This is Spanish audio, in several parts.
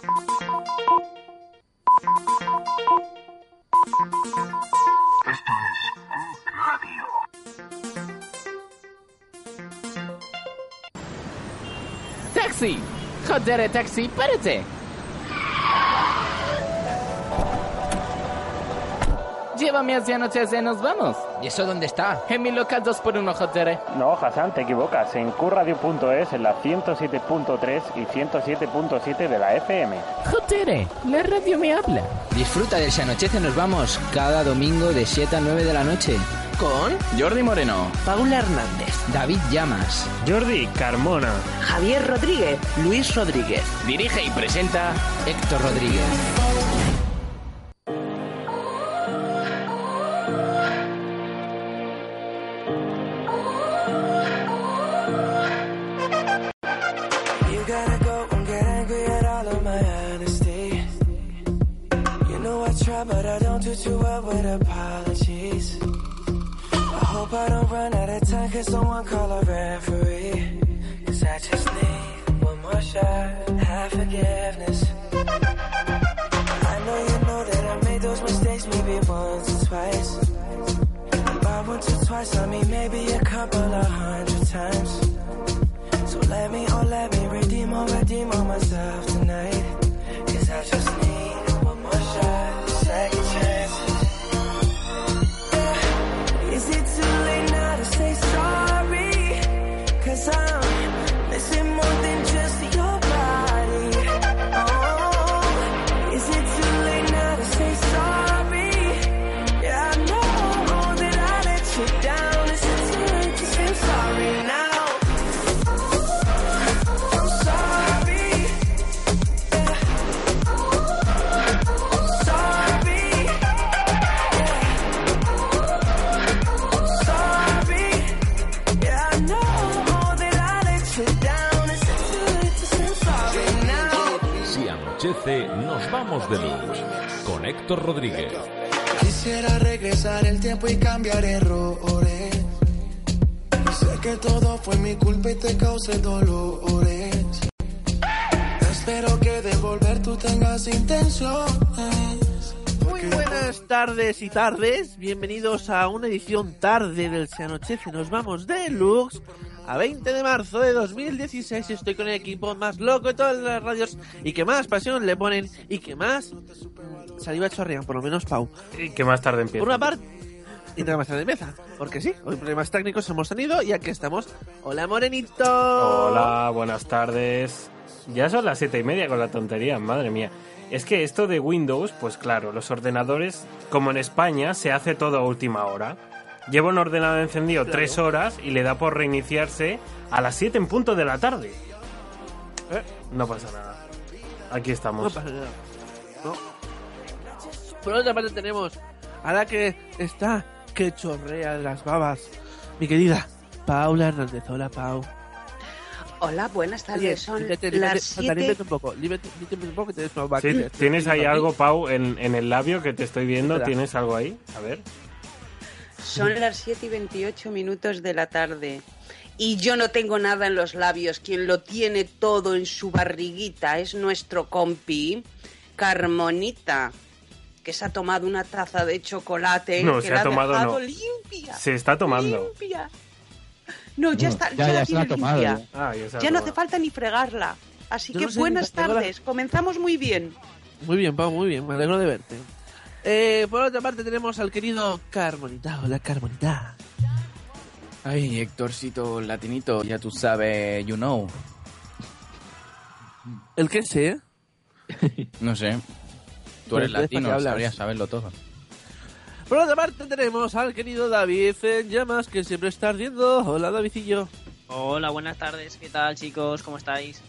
Esto es radio. ¡Taxi! ¡Joder, taxi! ¡Párate! Llévame hacia Noches y nos vamos. ¿Y eso dónde está? En mi local 2x1, joder. No, Hassan, te equivocas. En qradio.es, en la 107.3 y 107.7 de la FM. Joder, la radio me habla. Disfruta del Se Anochece Nos Vamos cada domingo de 7 a 9 de la noche. Con Jordi Moreno, Paula Hernández, David Llamas. Jordi Carmona. Javier Rodríguez. Luis Rodríguez. Dirige y presenta Héctor Rodríguez. Tardes y tardes, bienvenidos a una edición tarde del Se Anochece. Nos vamos de Lux a 20 de marzo de 2016. Estoy con el equipo más loco de todas las radios y que más pasión le ponen y que más saliva chorrean, por lo menos Pau. Y que más tarde empieza. Por una parte, y nada más tarde empieza, porque sí, hoy problemas técnicos hemos tenido y aquí estamos. Hola Morenito. Hola, buenas tardes. Ya son las siete y media con la tontería, madre mía. Es que esto de Windows, pues claro, los ordenadores, como en España, se hace todo a última hora. Lleva un ordenador encendido Claro. tres horas y le da por reiniciarse a las 7 en punto de la tarde. Eh, No pasa nada. Aquí no estamos. pasa nada. No. Por otra parte tenemos a la que está que chorrea las babas, mi querida Paula Hernández. Hola Pau. Hola, buenas tardes. Son las límpiate, Santa, 7. límpiate un poco, límpiate un poco que tienes una Sí. ¿Tienes ahí algo, Pau, en, en el labio que te estoy viendo? Espera. ¿Tienes algo ahí? A ver. Son las 7 y 28 minutos de la tarde. Y yo no tengo nada en los labios. Quien lo tiene todo en su barriguita es nuestro compi, Carmonita, que se ha tomado una taza de chocolate No, que se la ha tomado, dejado no. limpia. Se está tomando. Limpia. No, ya está, ya- ya, la ya se la tiene ha tomado, limpia. Ah, ya no hace falta ni fregarla. Así Yo que no sé, buenas la- tardes. Comenzamos muy bien. Muy bien, Pau, muy bien, me alegro de verte. Eh, por otra parte tenemos al querido Carmonita. Hola Carmonita. Ay, Héctorcito latinito, ya tú sabes, you know. ¿El qué sé? No sé. Tú eres entonces, ¿para qué latino, hablas? sabrías saberlo todo. Por otra parte tenemos al querido David en llamas que siempre está ardiendo. Hola Davidillo. Hola, buenas tardes. ¿Qué tal, chicos? ¿Cómo estáis?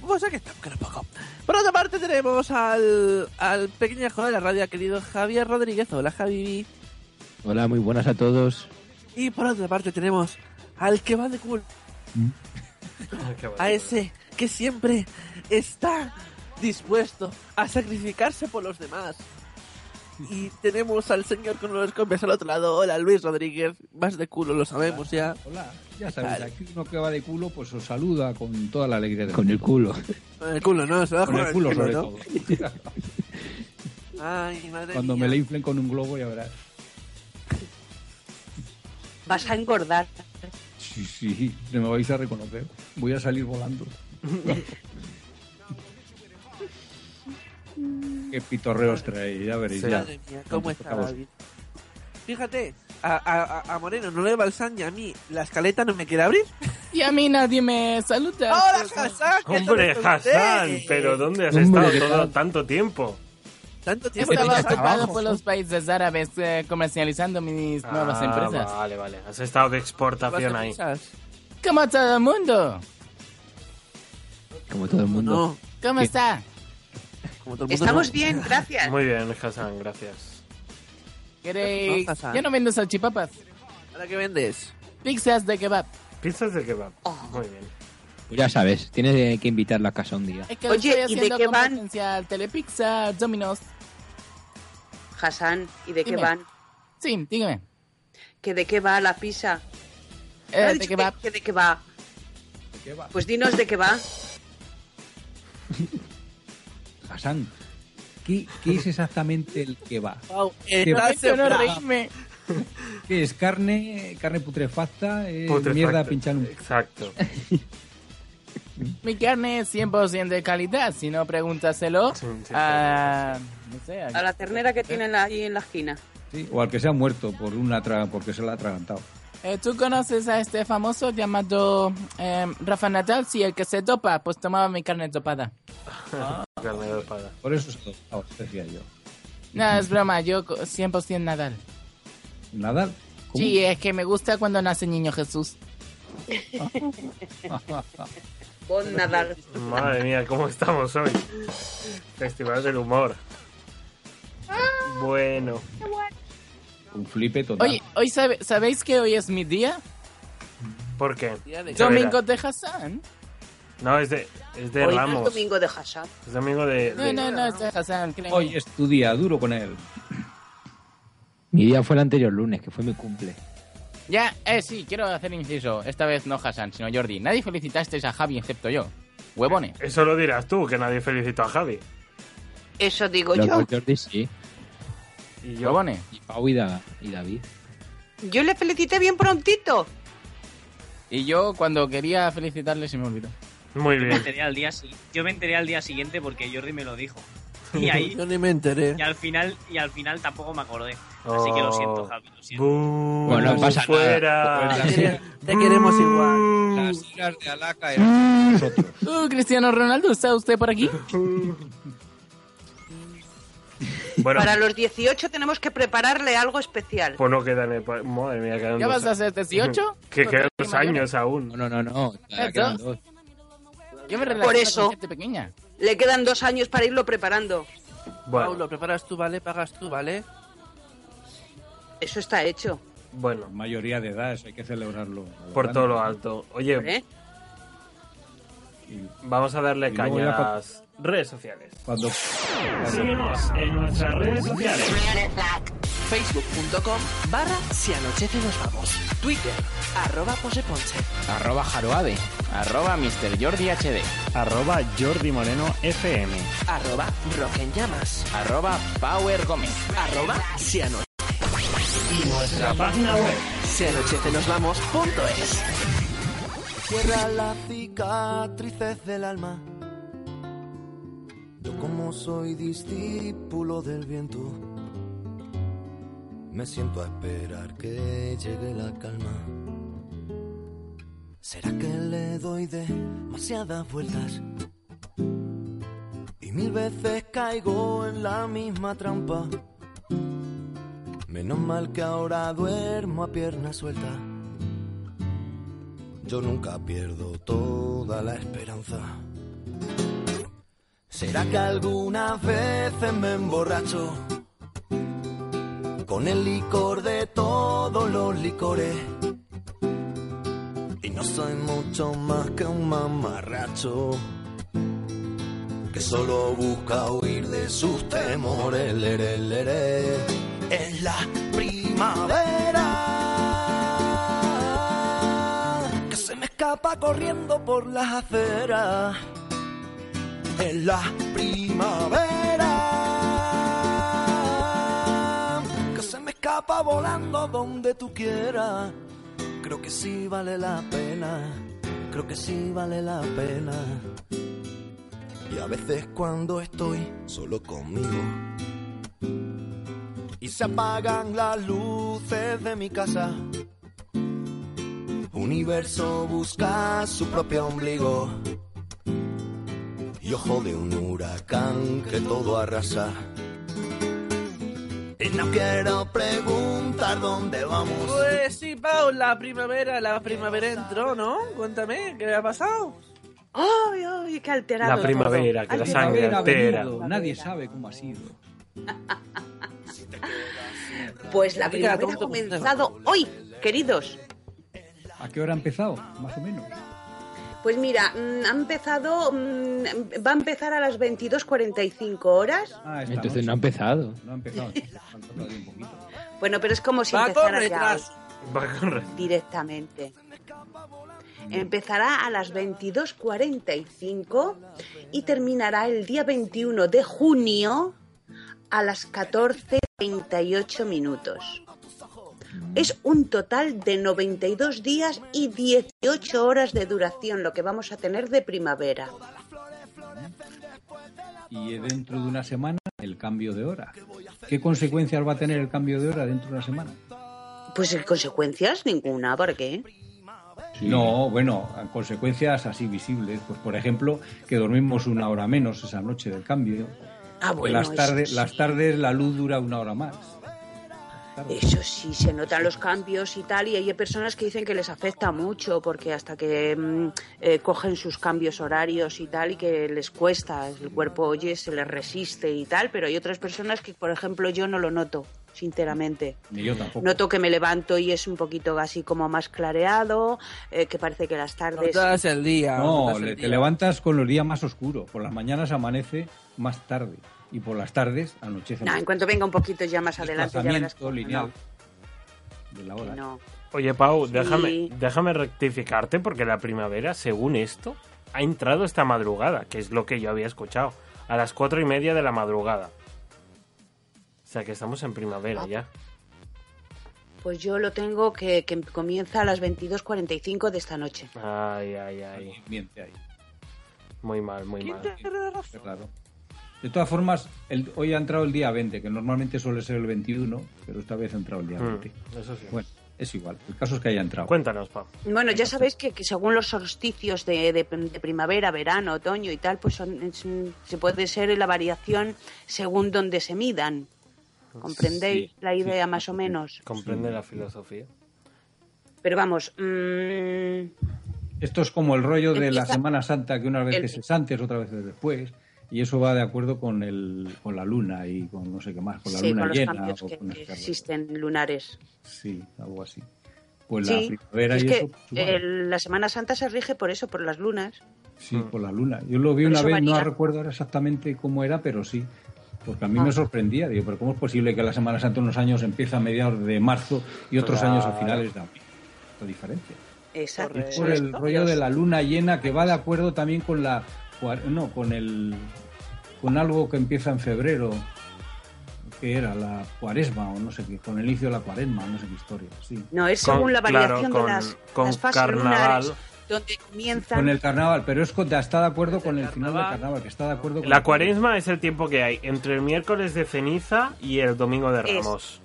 Pues aquí estamos, que no poco. Por otra parte tenemos al, al pequeñajo de la radio, querido Javier Rodríguez. Hola Javi. Hola, muy buenas a todos. Y por otra parte tenemos al que va de cool. A ese que siempre está dispuesto a sacrificarse por los demás. Y tenemos al señor con los copias al otro lado. Hola, Luis Rodríguez. Vas de culo, lo sabemos ya. Hola, ya sabéis, Vale. aquí uno que va de culo, pues os saluda con toda la alegría del Con el culo. Con el culo, ¿no? Se va Con con el culo, sobre ¿no? todo. Ay, madre Cuando mía. me le inflen con un globo, ya verás. Vas a engordar. Sí, sí, me vais a reconocer. Voy a salir volando. Qué pitorreos trae, ya veréis. Sí. ya. Madre mía, ¿cómo está. David? Fíjate, a, a- a Moreno no le va el san y a mí la escaleta no me quiere abrir. Y a mí nadie me saluda. ¡Hola, Hassan! que Hombre. Hassan, pero ¿dónde has Hombre, estado ¿qué todo tanto tiempo? Tanto tiempo Estaba ocupado por los países árabes eh, comercializando mis nuevas Ah, empresas. Vale, vale. Has estado de exportación ahí. Como todo el mundo. Como todo el mundo. No, ¿Cómo ¿Qué? está? Como todo el mundo Estamos no. bien, gracias. Muy bien, Hassan, gracias. ¿Queréis? No, Hassan. Yo no vendo salchipapas. ¿Ahora qué vendes? Pizzas de kebab. Pizzas de kebab. Oh. Muy bien. Pues ya sabes, tienes que invitarla a casa un día. Es que Oye, estoy ¿y de qué van? Telepizza, Domino's. Hassan, ¿y de qué van? Sí, dígame. ¿Que de qué va la pizza? Eh, de dicho kebab. que- que de qué va? qué va? Pues dinos de qué va. Hassan, ¿qué, qué es exactamente el que va? Prometo no reírme. ¿Qué es? ¿Carne carne putrefacta? ¿Es Putrefacto. mierda pinchar un... Exacto. Mi carne es 100% de calidad. Si no, pregúntaselo Sí, sí, a... No sé, A la ternera que tienen ahí en la esquina. Sí, o al que se ha muerto por una tra- porque se la ha atragantado. Eh, ¿Tú conoces a este famoso llamado eh, Rafa Nadal? Sí, el que se dopa, pues tomaba mi carne dopada. Carne de espada. Por eso se adoptado, decía yo. No, es broma, yo co- 100% Nadal. ¿Nadal? ¿Cómo? Sí, es que me gusta cuando nace Niño Jesús. Con Nadal. Madre mía, ¿cómo estamos hoy? Festival del humor. Bueno. Un flipe total. Oye, hoy sabe- ¿sabéis que hoy es mi día? ¿por qué? Día de- Ya Domingo de Hassan. No, es de, es de Hoy no es Ramos. domingo de Hassan. Es domingo de... No, de- no, no, es de Hassan. créeme. Hoy es tu día, duro con él. Mi día fue el anterior lunes, que fue mi cumple. Ya, eh, sí, quiero hacer inciso. Esta vez no Hassan, sino Jordi. Nadie felicitasteis a Javi excepto yo. Huevones. Eso lo dirás tú, que nadie felicitó a Javi. Eso digo Los yo. Jordi sí. Y yo... Y Pau y, Da- y David. Yo le felicité bien prontito. Y yo cuando quería felicitarle se me olvidó. Muy Yo me bien. enteré al día Yo me enteré al día siguiente porque Jordi me lo dijo. Y ahí Yo ni me enteré. y al final y al final tampoco me acordé. Así que lo siento, Oh. Javi, lo siento. Bú, Bueno, no pasa nada. fuera. Te quere- Te queremos igual. Las iras de Alaca eran nosotros. Uh, Cristiano Ronaldo, ¿está usted por aquí? Bueno, Para los 18 tenemos que prepararle algo especial. pues no quedan... Madre mía, quedan ¿Ya dos- vas a ser 18? Que quedan qué dos años aún. No, no, no. Yo me Por eso. gente pequeña. Le quedan dos años para irlo preparando. Bueno, Pau, lo preparas tú, ¿vale? Pagas tú, ¿vale? Eso está hecho. bueno. Mayoría de edad, eso hay que celebrarlo. Por todo lo alto. Oye, ¿eh? vamos a darle Y luego caña ya a las redes sociales. Cuando... Síguenos en nuestras redes sociales. Facebook.com barra si anochece nos vamos. Twitter, arroba poseponche. Arroba Jaroade. Arroba Mr. Jordi HD. Arroba Jordi Moreno FM. Arroba rock en llamas. Arroba Power Gómez. Arroba si anochece. Y nuestra página web. Si anochece nos vamos punto es. Cierra las cicatrices del alma. Yo como soy discípulo del viento, me siento a esperar que llegue la calma. ¿Será que le doy demasiadas vueltas? Y mil veces caigo en la misma trampa. Menos mal que ahora duermo a pierna suelta. Yo nunca pierdo toda la esperanza. ¿Será que algunas veces me emborracho con el licor de todos los licores? Y no soy mucho más que un mamarracho. que solo busca huir de sus temores. Lere, lere. Es la primavera que se me escapa corriendo por las aceras. Es la primavera que se me escapa volando donde tú quieras. Creo que sí vale la pena, creo que sí vale la pena. Y a veces cuando estoy solo conmigo y se apagan las luces de mi casa, universo busca su propio ombligo y ojo de un huracán que todo arrasa. Y no quiero preguntar dónde vamos. Pues sí, Pau, la primavera, la primavera entró, ¿no? Cuéntame, ¿qué ha pasado? ¡Ay, ay, qué alterado! La primavera, todo. que la sangre Ha altera. venido, Nadie sabe cómo ha sido. Pues la primavera ha tonto, comenzado hoy, queridos. ¿A qué hora ha empezado? Más o menos. Pues mira, mm, ha empezado, mm, va a empezar a las 22.45 horas. Ah, Entonces no ha empezado. No ha empezado. Bueno, pero es como si Va con empezara ya directamente. Empezará a las 22.45 y terminará el día 21 de junio a las 14.38 minutos. Es un total de 92 días y 18 horas de duración lo que vamos a tener de primavera. Y dentro de una semana, el cambio de hora. ¿Qué consecuencias va a tener el cambio de hora dentro de una semana? Pues en consecuencias ninguna, ¿por qué? No, bueno, consecuencias así visibles. Pues por ejemplo, que dormimos una hora menos esa noche del cambio. Ah, bueno, las, tardes, sí. las tardes la luz dura una hora más. Eso sí, se notan los cambios y tal, y hay personas que dicen que les afecta mucho porque hasta que mm, eh, cogen sus cambios horarios y tal, y que les cuesta, el cuerpo oye, se les resiste y tal, pero hay otras personas que, por ejemplo, yo no lo noto, sinceramente. Ni yo tampoco. Noto que me levanto y es un poquito así como más clareado, eh, que parece que las tardes... Notas el día. No, notas el le- te día. levantas con los días más oscuros. Por las mañanas amanece más tarde. Y por las tardes anochece No, en cuanto venga un poquito ya más adelante ya verás cómo lineal de la hora. no. Oye, Pau, Sí. déjame, déjame rectificarte porque la primavera, según esto, ha entrado esta madrugada, que es lo que yo había escuchado, a las cuatro y media de la madrugada. O sea que estamos en primavera ya. Pues yo lo tengo que, que comienza a las 22.45 de esta noche. Ay, ay, ay. Miente ahí. Muy mal, muy mal. Qué raro. De todas formas, el- hoy ha entrado el día 20, que normalmente suele ser el 21, pero esta vez ha entrado el día Mm, 20. eso sí. Bueno, es igual. El caso es que haya entrado. Cuéntanos, Pau. Bueno, ya sabéis que, que según los solsticios de, de- de primavera, verano, otoño y tal, pues son- es se puede ser la variación según donde se midan. ¿Comprendéis Sí, la idea más o menos? Comprende la filosofía. Pero vamos, mm, Esto es como el rollo de la Semana Santa, que unas El- veces es antes, otras veces después. Y eso va de acuerdo con, el, con la luna y con no sé qué más, con la sí, luna con los llena. cambios o que, con existen lunares. Sí, algo así. Pues Sí, la primavera es y que eso. pues, el- la Semana Santa se rige por eso, por las lunas. Sí, por la luna. Yo lo vi Por una vez, no recuerdo ahora exactamente cómo era, pero sí. Porque a mí Ah. me sorprendía. Digo, pero ¿cómo es posible que la Semana Santa unos años empieza a mediados de marzo y otros Claro. años a finales de abril? La diferencia. Exacto. Es por el rollo de la luna llena que va de acuerdo también con la. No, con el. Con algo que empieza en febrero. Que era la cuaresma o no sé qué. Con el inicio de la cuaresma, no sé qué historia. Sí. No, es Con- según la claro, variación con- de las, con las fases carnaval. lunares, donde comienzan... Con el carnaval, pero es con- está de acuerdo con el final del carnaval, que está de acuerdo con La el- cuaresma es el tiempo que hay entre el miércoles de ceniza y el domingo de Ramos.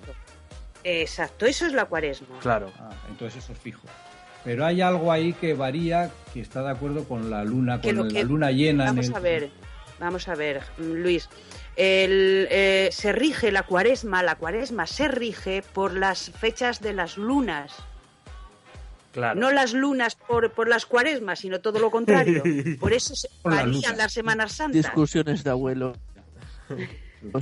Exacto, eso es la cuaresma. Claro. Ah, entonces eso es fijo. Pero hay algo ahí que varía, que está de acuerdo con la luna, Que con la que- luna llena. en Vamos el- a ver, vamos a ver, mm, Luis. El, eh, se rige la cuaresma, la cuaresma se rige por las fechas de las lunas. Claro. No las lunas por, por las cuaresmas, sino todo lo contrario. Por eso se varían las Semanas Santas. Discusiones de abuelo.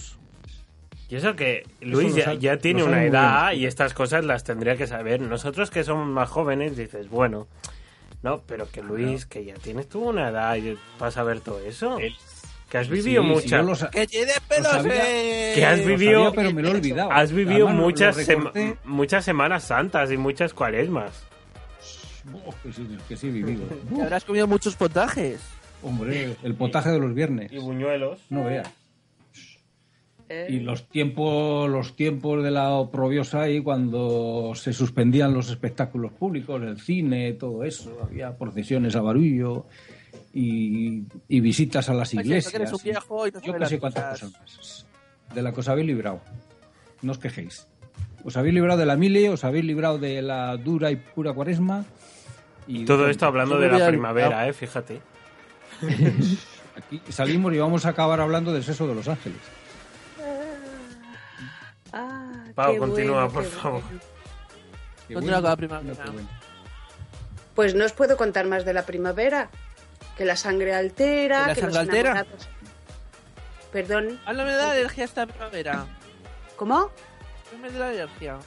Y eso que Luis ya, sabe- ya tiene una edad bien. y estas cosas las tendría que saber. Nosotros que somos más jóvenes dices, bueno, no, pero que Luis, que ya tienes tú una edad y para saber todo eso. Que Que has vivido Sí, muchas. ¡Que tiene lo pelos! sabía. eh! que has vivido. sabía, pero me lo he olvidado. Has vivido muchas, lo sema- muchas Semanas Santas y muchas Cuaresmas. Oh, que sí, que sí he vivido. Habrás comido muchos potajes. Hombre, el potaje de los viernes. Y buñuelos. No veas. ¿Eh? Y los tiempos, los tiempos de la oprobiosa ahí cuando se suspendían los espectáculos públicos, el cine, todo eso, había procesiones a barullo y, y visitas a las Pues iglesias. que eres un viejo y no Yo que sé cuántas cosas. más. De la que os habéis librado. No os quejéis. Os habéis librado de la mili, os habéis librado de la dura y pura cuaresma. Y Todo esto hablando de la primavera, eh, fíjate. Aquí salimos y vamos a acabar hablando del sexo de los ángeles. Pau, qué continúa, bueno, por qué favor. bueno. Continúa con la primavera. Pues no os puedo contar más de la primavera. Que la sangre altera, ¿Que la que sangre los altera? enamorados- Perdón, Háblame de la alergia esta primavera. ¿cómo? Háblame de la alergia.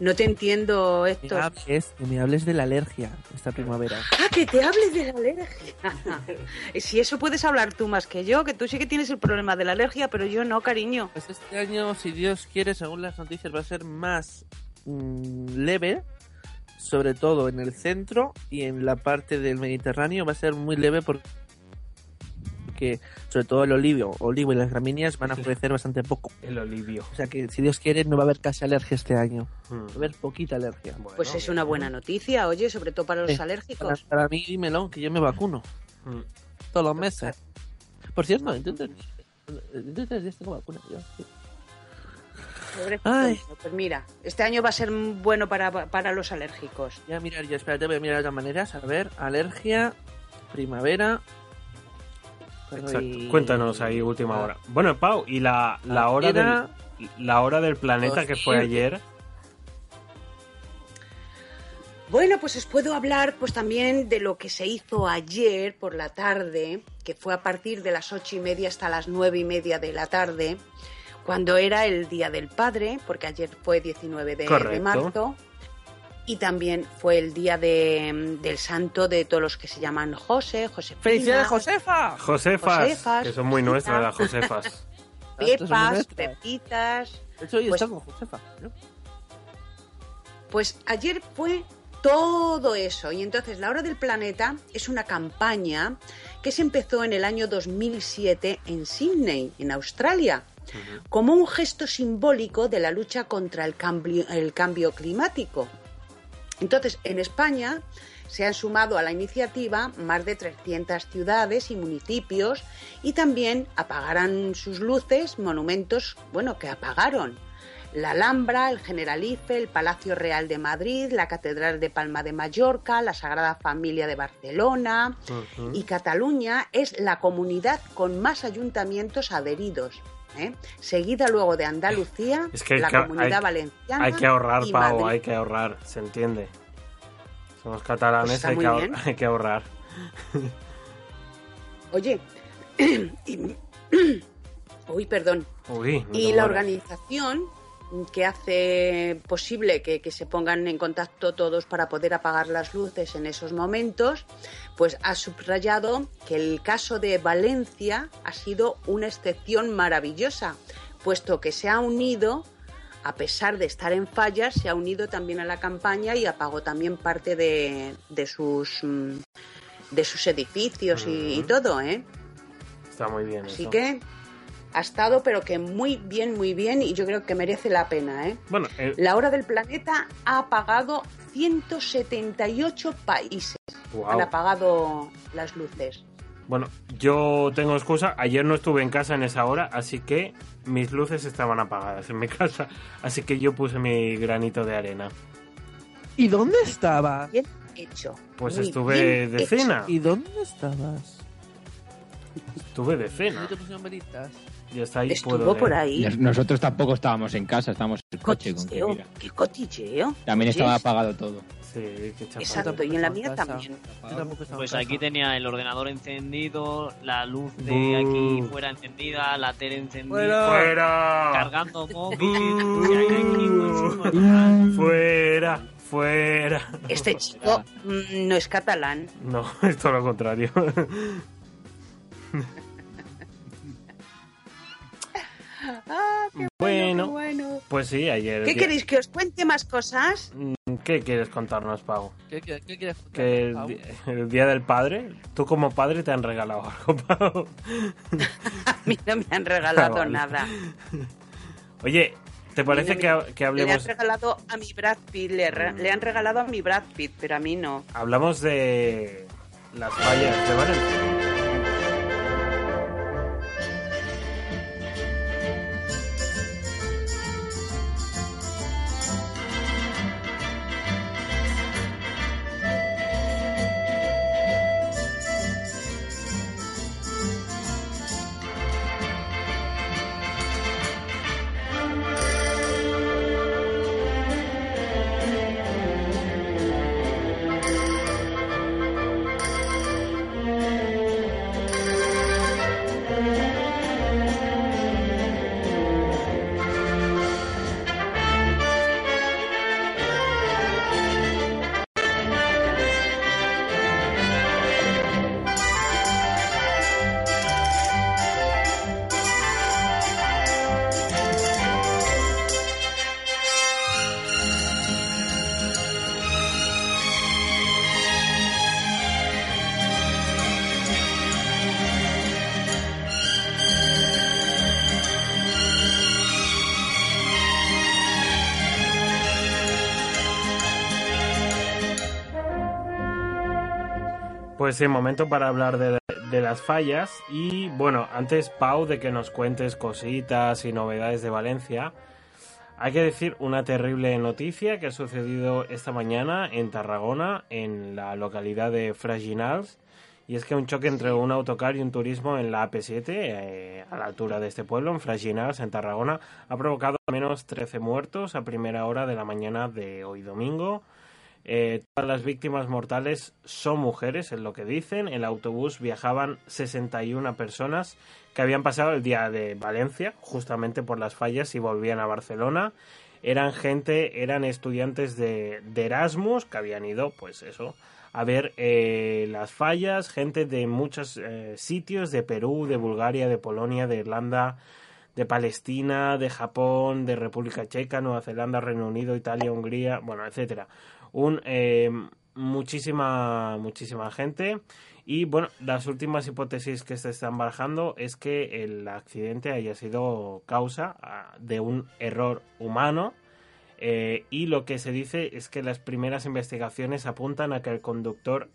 No te entiendo, hables, que me hables de la alergia esta primavera. Ah, que te hables de la alergia. si eso puedes hablar tú más que yo, que tú sí que tienes el problema de la alergia, pero yo no, cariño. Pues este año, si Dios quiere, según las noticias, va a ser más mm, leve, sobre todo en el centro y en la parte del Mediterráneo va a ser muy leve porque sobre todo el olivo, olivo y las gramíneas van a florecer bastante poco. El olivio. O sea que si Dios quiere no va a haber casi alergia este año. Hmm. Va a haber poquita alergia. Pues es una buena noticia, oye, sobre todo para los alérgicos. para mí, dímelo, que yo me vacuno Hmm. todos los meses. Por cierto, de tres días tengo vacuna. yo, sí. Ay. Pues mira, este año va a ser bueno para, para los alérgicos. Ya mirar, ya espérate, voy a mirar de otras maneras. A ver, alergia, primavera. Exacto. Cuéntanos ahí, última hora. Bueno, Pau, y la, la hora Era- del, la hora del planeta que fue ayer. Bueno, pues os puedo hablar pues también de lo que se hizo ayer por la tarde, que fue a partir de las ocho y media hasta las nueve y media de la tarde, cuando era el Día del Padre, porque ayer fue 19 de, de marzo, y también fue el Día de- del Santo de todos los que se llaman José, Josefina, ¡Felicidades, Josefa! Josefas, Josefas, que son muy nuestras las. Josefas. Pepas, Pepitas. De hecho, hoy Pues- está con Josefa. ¿no? Pues ayer fue todo eso. Y entonces La Hora del Planeta es una campaña que se empezó en el año 2007 en Sydney, en Australia, como un gesto simbólico de la lucha contra el cambio, el cambio climático. Entonces, en España se han sumado a la iniciativa más de 300 ciudades y municipios y también apagarán sus luces monumentos, bueno, que apagaron. La Alhambra, el Generalife, el Palacio Real de Madrid, la Catedral de Palma de Mallorca, la Sagrada Familia de Barcelona y Cataluña es la comunidad con más ayuntamientos adheridos. ¿Eh? Seguida luego de Andalucía, Es que hay la que- Comunidad hay- Valenciana. Hay que ahorrar, y Pau, Madrid. hay que ahorrar, se entiende. Somos catalanes, Pues hay, que hay ahorrar. Oye, y- uy, perdón. Uy, Y la organización que hace posible que, que se pongan en contacto todos para poder apagar las luces en esos momentos, pues ha subrayado que el caso de Valencia ha sido una excepción maravillosa, puesto que se ha unido, a pesar de estar en fallas, se ha unido también a la campaña y apagó también parte de, de sus mm, de sus edificios y, y todo, ¿eh? Está muy bien Así eso. que ha estado, pero que muy bien, muy bien, y yo creo que merece la pena, ¿eh? Bueno, eh, La Hora del Planeta ha apagado 178 países. Guau. Han apagado las luces. bueno, yo tengo excusa. Ayer no estuve en casa en esa hora, así que mis luces estaban apagadas en mi casa. Así que yo puse mi granito de arena. ¿Y dónde estabas? Bien hecho. Pues Muy estuve bien de hecho. cena. ¿Y dónde estabas? Estuve de cena. ¿Dónde te pusieron velitas? Y hasta ahí Estuvo puedo por ahí. Nos- Nosotros tampoco estábamos en casa, estábamos en el coche con que mira. Qué cotilleo. También estaba apagado todo. Sí, qué. Exacto, y en la mía Casa. también. Pues aquí tenía el ordenador encendido, la luz de aquí fuera encendida, la tele encendida, Fuera. Cargando móvil. y aquí con su- ¡Fuera! Fuera. Este chico mm, no es catalán. No, es todo lo contrario. Ah, qué Bueno, bueno. pues sí, ayer. ¿Qué queréis? ¿Que os cuente más cosas? Mm, ¿Qué quieres contarnos, Pau? ¿Qué, qué, qué quieres contar, Que el, Pau? di- el día del padre, tú como padre te han regalado algo, Pau. A mí no me han regalado Ah, vale. nada. Oye, ¿te parece que, ha- que Le han hablemos, regalado a mi Brad Pitt, le, re- le han regalado a mi Brad Pitt, pero a mí no. hablamos de las fallas de Valencia? Pues sí, momento para hablar de, de las fallas. Y bueno, antes, Pau, de que nos cuentes cositas y novedades de Valencia, hay que decir una terrible noticia que ha sucedido esta mañana en Tarragona, en la localidad de Fraginals. Y es que un choque entre un autocar y un turismo en la AP7, eh, a la altura de este pueblo, en Fraginals, en Tarragona, ha provocado al menos 13 muertos a primera hora de la mañana de hoy domingo. Eh, todas las víctimas mortales son mujeres, es lo que dicen. En el autobús viajaban 61 personas que habían pasado el día de Valencia, justamente por las fallas, y volvían a Barcelona. Eran gente, eran estudiantes de, de Erasmus que habían ido, pues eso, a ver eh, las fallas, gente de muchos eh, sitios, de Perú, de Bulgaria, de Polonia, de Irlanda, de Palestina, de Japón, de República Checa, Nueva Zelanda, Reino Unido, Italia, Hungría, bueno, etcétera. Un eh, muchísima muchísima gente. Y bueno, las últimas hipótesis que se están barajando es que el accidente haya sido causa ah, de un error humano. Eh, y lo que se dice es que las primeras investigaciones apuntan a que el conductor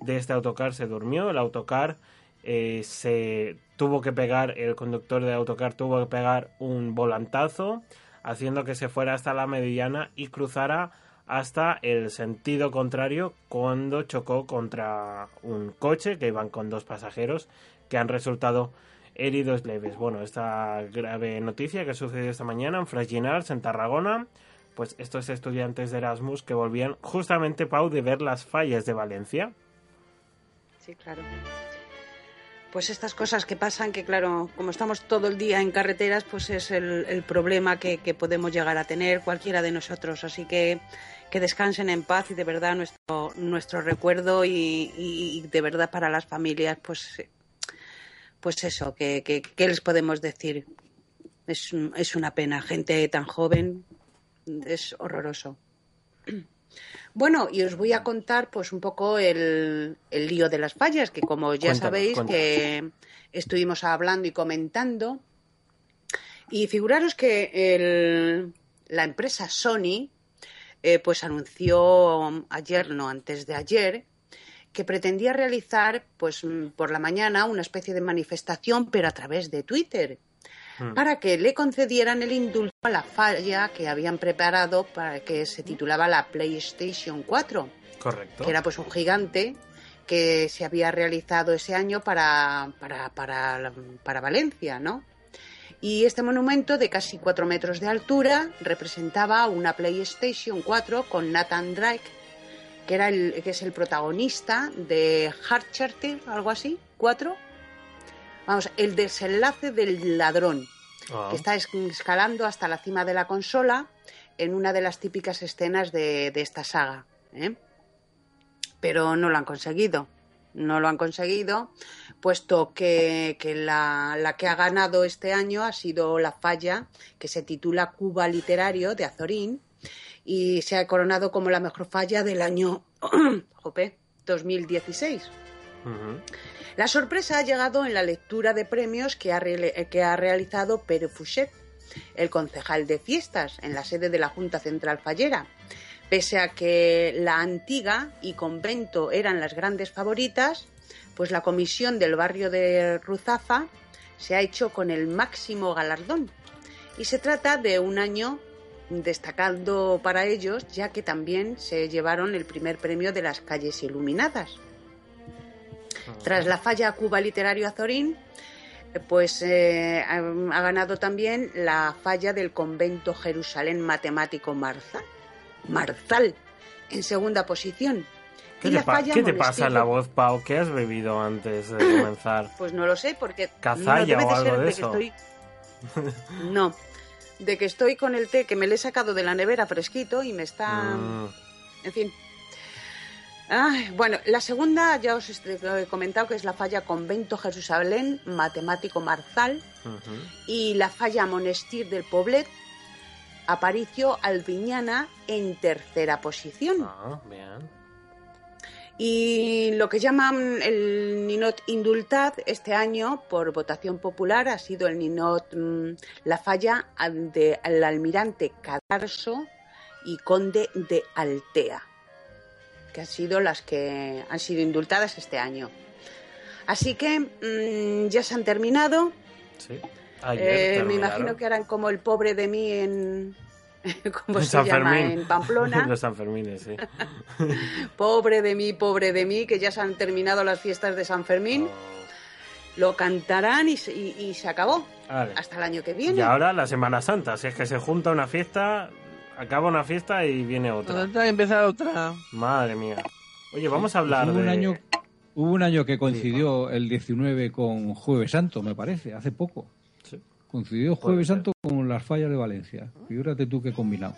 de este autocar se durmió, el autocar eh, se tuvo que pegar, el conductor del autocar tuvo que pegar un volantazo, haciendo que se fuera hasta la mediana y cruzara hasta el sentido contrario cuando chocó contra un coche que iban con dos pasajeros que han resultado heridos leves. Bueno, esta grave noticia que sucedió esta mañana en Fraginals, en Tarragona, pues estos estudiantes de Erasmus que volvían justamente, Pau, de ver las fallas de Valencia. Sí, claro. Pues estas cosas que pasan, que claro, como estamos todo el día en carreteras, pues es el, el problema que podemos llegar a tener cualquiera de nosotros. Así que que descansen en paz y de verdad nuestro, nuestro recuerdo y, de verdad para las familias, pues, pues eso, que, que, ¿qué les podemos decir? Es, es una pena, gente tan joven, es horroroso. Bueno, y os voy a contar pues un poco el, el lío de las fallas, que como ya sabéis que estuvimos hablando y comentando. Y figuraros que el- la empresa Sony eh, pues anunció ayer, no antes de ayer, que pretendía realizar pues mm, por la mañana una especie de manifestación, pero a través de Twitter para que le concedieran el indulto a la falla que habían preparado para que se titulaba la PlayStation 4, Correcto. que era pues un gigante que se había realizado ese año para, para, para, para Valencia, ¿no? Y este monumento de casi 4 metros de altura representaba una PlayStation 4 con Nathan Drake, que, era el, que es el protagonista de Uncharted, algo así, 4. Vamos, el desenlace del ladrón Ah. que está es- escalando hasta la cima de la consola en una de las típicas escenas de, de esta saga. ¿eh? Pero no lo han conseguido. No lo han conseguido, puesto que, que la, la que ha ganado este año ha sido La Falla, que se titula Cuba Literario de Azorín, y se ha coronado como la mejor falla del año jope, 2016. La sorpresa ha llegado en la lectura de premios que ha, que ha realizado Pere Fouchet, el concejal de fiestas, en la sede de la Junta Central Fallera. Pese a que la antigua y convento eran las grandes favoritas, pues la comisión del barrio de Ruzafa se ha hecho con el máximo galardón. Y se trata de un año destacando para ellos, ya que también se llevaron el primer premio de las calles iluminadas. Tras la falla Cuba Literario Azorín, pues eh, ha, ganado también la falla del convento Jerusalén Matemático Marzal, Marzal en segunda posición. ¿Qué, te, pa- qué te pasa en la voz, Pau? ¿Qué has bebido antes de comenzar? Pues no lo sé, porque Cazalla no, debe o algo de que eso. estoy- No, de que estoy con el té que me le he sacado de la nevera fresquito y me está... Mm, En fin. Ay, bueno, la segunda ya os he comentado que es la falla Convento Jerusalén Matemático Marzal y la falla Monestir del Poblet Aparicio Albiñana en tercera posición. Ah, bien. Y lo que llaman el Ninot Indultad este año, por votación popular, ha sido el Ninot mm, La Falla al- de al almirante Cadarso y Conde de Altea, que han sido las que han sido indultadas este año. Así que mm, ya se han terminado. Sí. Ayer Eh, me imagino que harán como el pobre de mí en. ¿Cómo En se San llama? Fermín. En Pamplona. Los Sanfermines, sí. Pobre de mí, pobre de mí, que ya se han terminado las fiestas de San Fermín. Lo cantarán y, se- y- y se acabó. Vale. Hasta el año que viene. Y ahora la Semana Santa, si es que se junta una fiesta, acaba una fiesta y viene otra. Otra, empieza otra. Madre mía. Oye, vamos a hablar hubo de... un año hubo un año que coincidió el 19 con Jueves Santo, me parece, hace poco. Coincidió Jueves Santo con las fallas de Valencia. Figúrate tú qué combinado.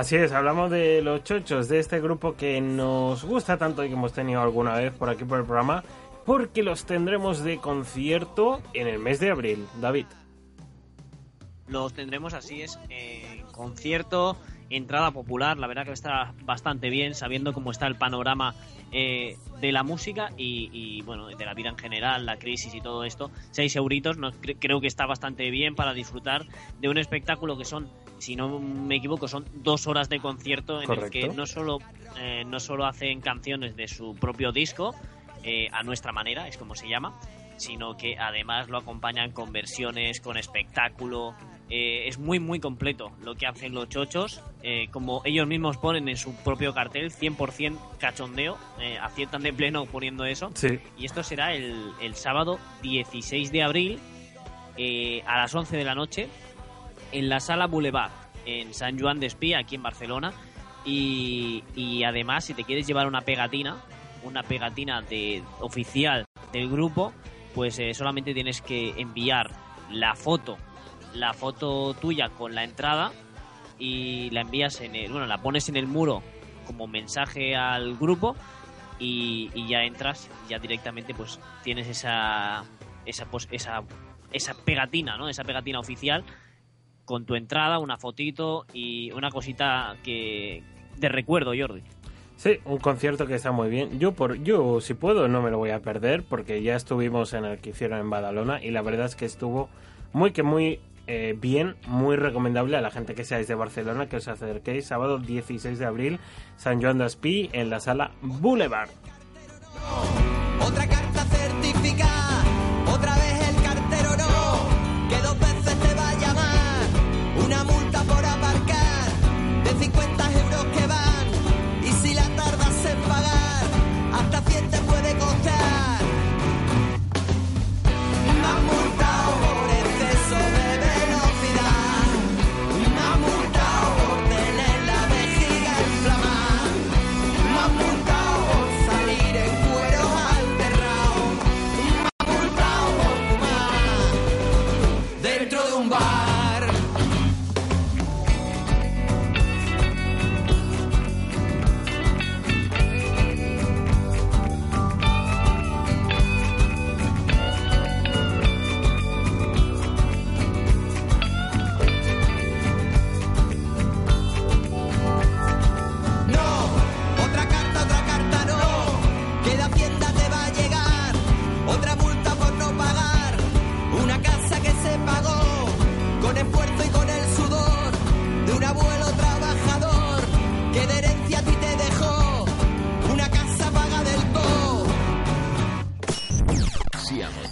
Así es, hablamos de los chochos, de este grupo que nos gusta tanto y que hemos tenido alguna vez por aquí por el programa, porque los tendremos de concierto en el mes de abril. David. Los tendremos así es, eh, concierto, entrada popular, la verdad que está bastante bien, sabiendo cómo está el panorama eh, de la música y, bueno, de la vida en general, la crisis y todo esto. Seis euritos, no, cre- creo que está bastante bien para disfrutar de un espectáculo que son, si no me equivoco, son dos horas de concierto en Correcto. el que no solo, eh, no solo hacen canciones de su propio disco, eh, a nuestra manera, es como se llama, sino que además lo acompañan con versiones, con espectáculo, Eh, es muy, muy completo lo que hacen los chochos. Eh, como ellos mismos ponen en su propio cartel, 100% cachondeo. Eh, aciertan de pleno poniendo eso. Sí. Y esto será el, el sábado 16 de abril eh, a las 11 de la noche en la Sala Boulevard, en San Juan de Espí, aquí en Barcelona. Y, y además, si te quieres llevar una pegatina, una pegatina de, oficial del grupo, pues eh, solamente tienes que enviar la foto, la foto tuya con la entrada y la envías en el, bueno, la pones en el muro como mensaje al grupo y, y ya entras, ya directamente pues tienes esa esa pues, esa esa pegatina, ¿no? Esa pegatina oficial con tu entrada, una fotito y una cosita que de recuerdo, Jordi. Sí, un concierto que está muy bien. Yo, por, yo si puedo, no me lo voy a perder porque ya estuvimos en el que hicieron en Badalona y la verdad es que estuvo muy que muy eh, bien, muy recomendable a la gente que seáis de Barcelona que os acerquéis sábado 16 de abril, San Joan d'Espí en la sala Boulevard. Otra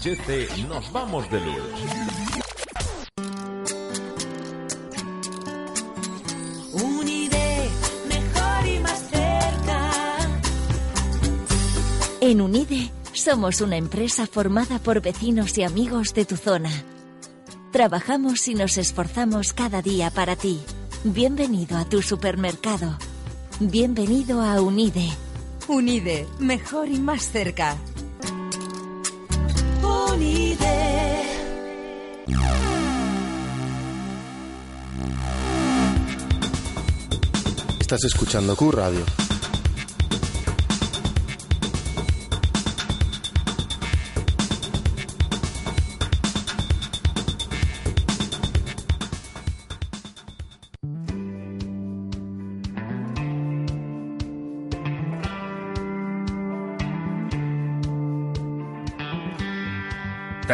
Nos vamos de luz. Unide, mejor y más cerca. En Unide somos una empresa formada por vecinos y amigos de tu zona. Trabajamos y nos esforzamos cada día para ti. Bienvenido a tu supermercado. Bienvenido a Unide. Unide, mejor y más cerca. Estás escuchando Q Radio.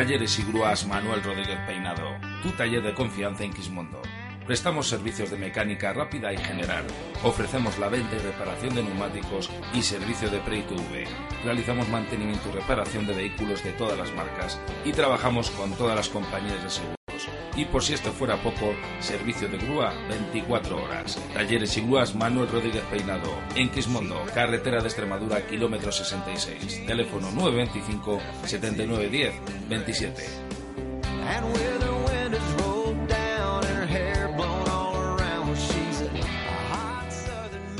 Talleres y grúas Manuel Rodríguez Peinado, tu taller de confianza en Quismondo. Prestamos servicios de mecánica rápida y general. Ofrecemos la venta y reparación de neumáticos y servicio de Pre-ITV. Realizamos mantenimiento y reparación de vehículos de todas las marcas y trabajamos con todas las compañías de seguros. Y por si esto fuera poco, servicio de grúa 24 horas. Talleres y grúas Manuel Rodríguez Peinado. En Quismondo, carretera de Extremadura, kilómetro 66. Teléfono 925 7910 27. And with her windows rolled down and her hair blown all around, she's a hot southern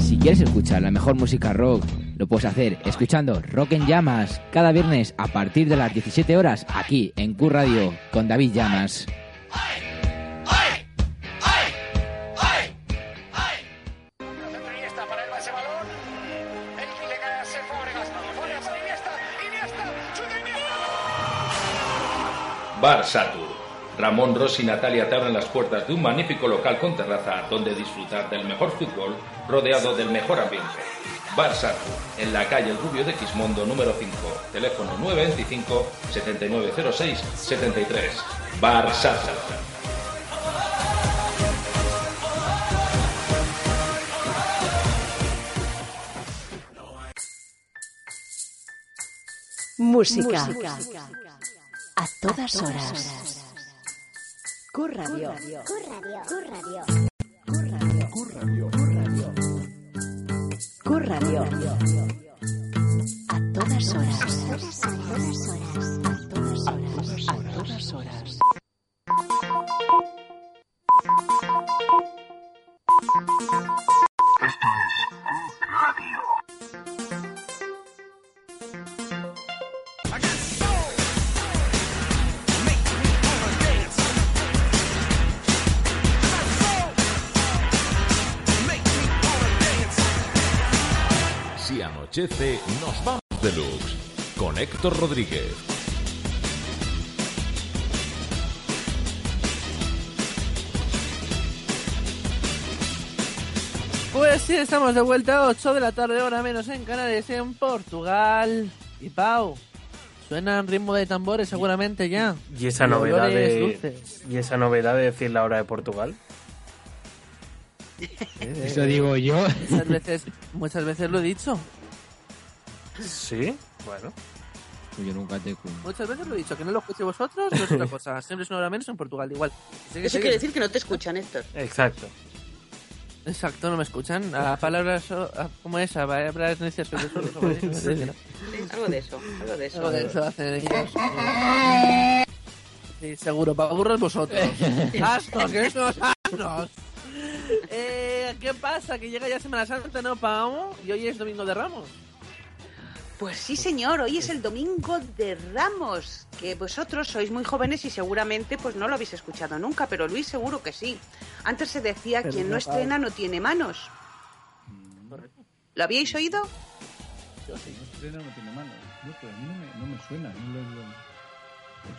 Si quieres escuchar la mejor música rock, lo puedes hacer escuchando Rock en Llamas cada viernes a partir de las 17 horas aquí en Q Radio con David Llamas. Bar Satur. Ramón Rossi y Natalia te abren las puertas de un magnífico local con terraza donde disfrutar del mejor fútbol rodeado del mejor ambiente. Bar Satur, en la calle El Rubio de Quismondo número 5, teléfono 925 7906 73. Bar Satur. Música. A todas horas. Q Radio. Q Radio. A todas horas. A todas horas. A todas horas. Esto es Q Radio. Anochece, nos vamos deluxe. Con Héctor Rodríguez. Pues sí, estamos de vuelta, 8 de la tarde, hora menos en Canarias, en Portugal. Y Pau, suenan ritmo de tambores seguramente ya. Y esa Y novedad de dulces. y esa novedad de decir la hora de Portugal. Eso digo yo. Muchas veces, muchas veces lo he dicho. Sí, bueno. Yo nunca te Muchas veces lo he dicho, que no lo escuche vosotros, no es otra cosa. Siempre es una hora menos en Portugal, igual. Sigue, Eso sigue. quiere decir que no te escuchan, Héctor. Exacto. Exacto, no me escuchan. A palabras, a- ¿cómo es? A palabras. Sí, algo de eso, algo de eso. Algo de eso hacen ellos. Sí, seguro, para burros vosotros. ¡Asnos, que sois asnos! Eh, ¿Qué pasa? Que llega ya Semana Santa, ¿no, Pau? Y hoy es Domingo de Ramos. Pues sí, señor, hoy es el Domingo de Ramos, que vosotros sois muy jóvenes y seguramente pues no lo habéis escuchado nunca, pero Luis seguro que sí. Antes se decía, Pero quien no, estrena no tiene manos. ¿Lo habíais oído? No estrena, no tiene manos. No, pero a mí no me, no me suena. No lo-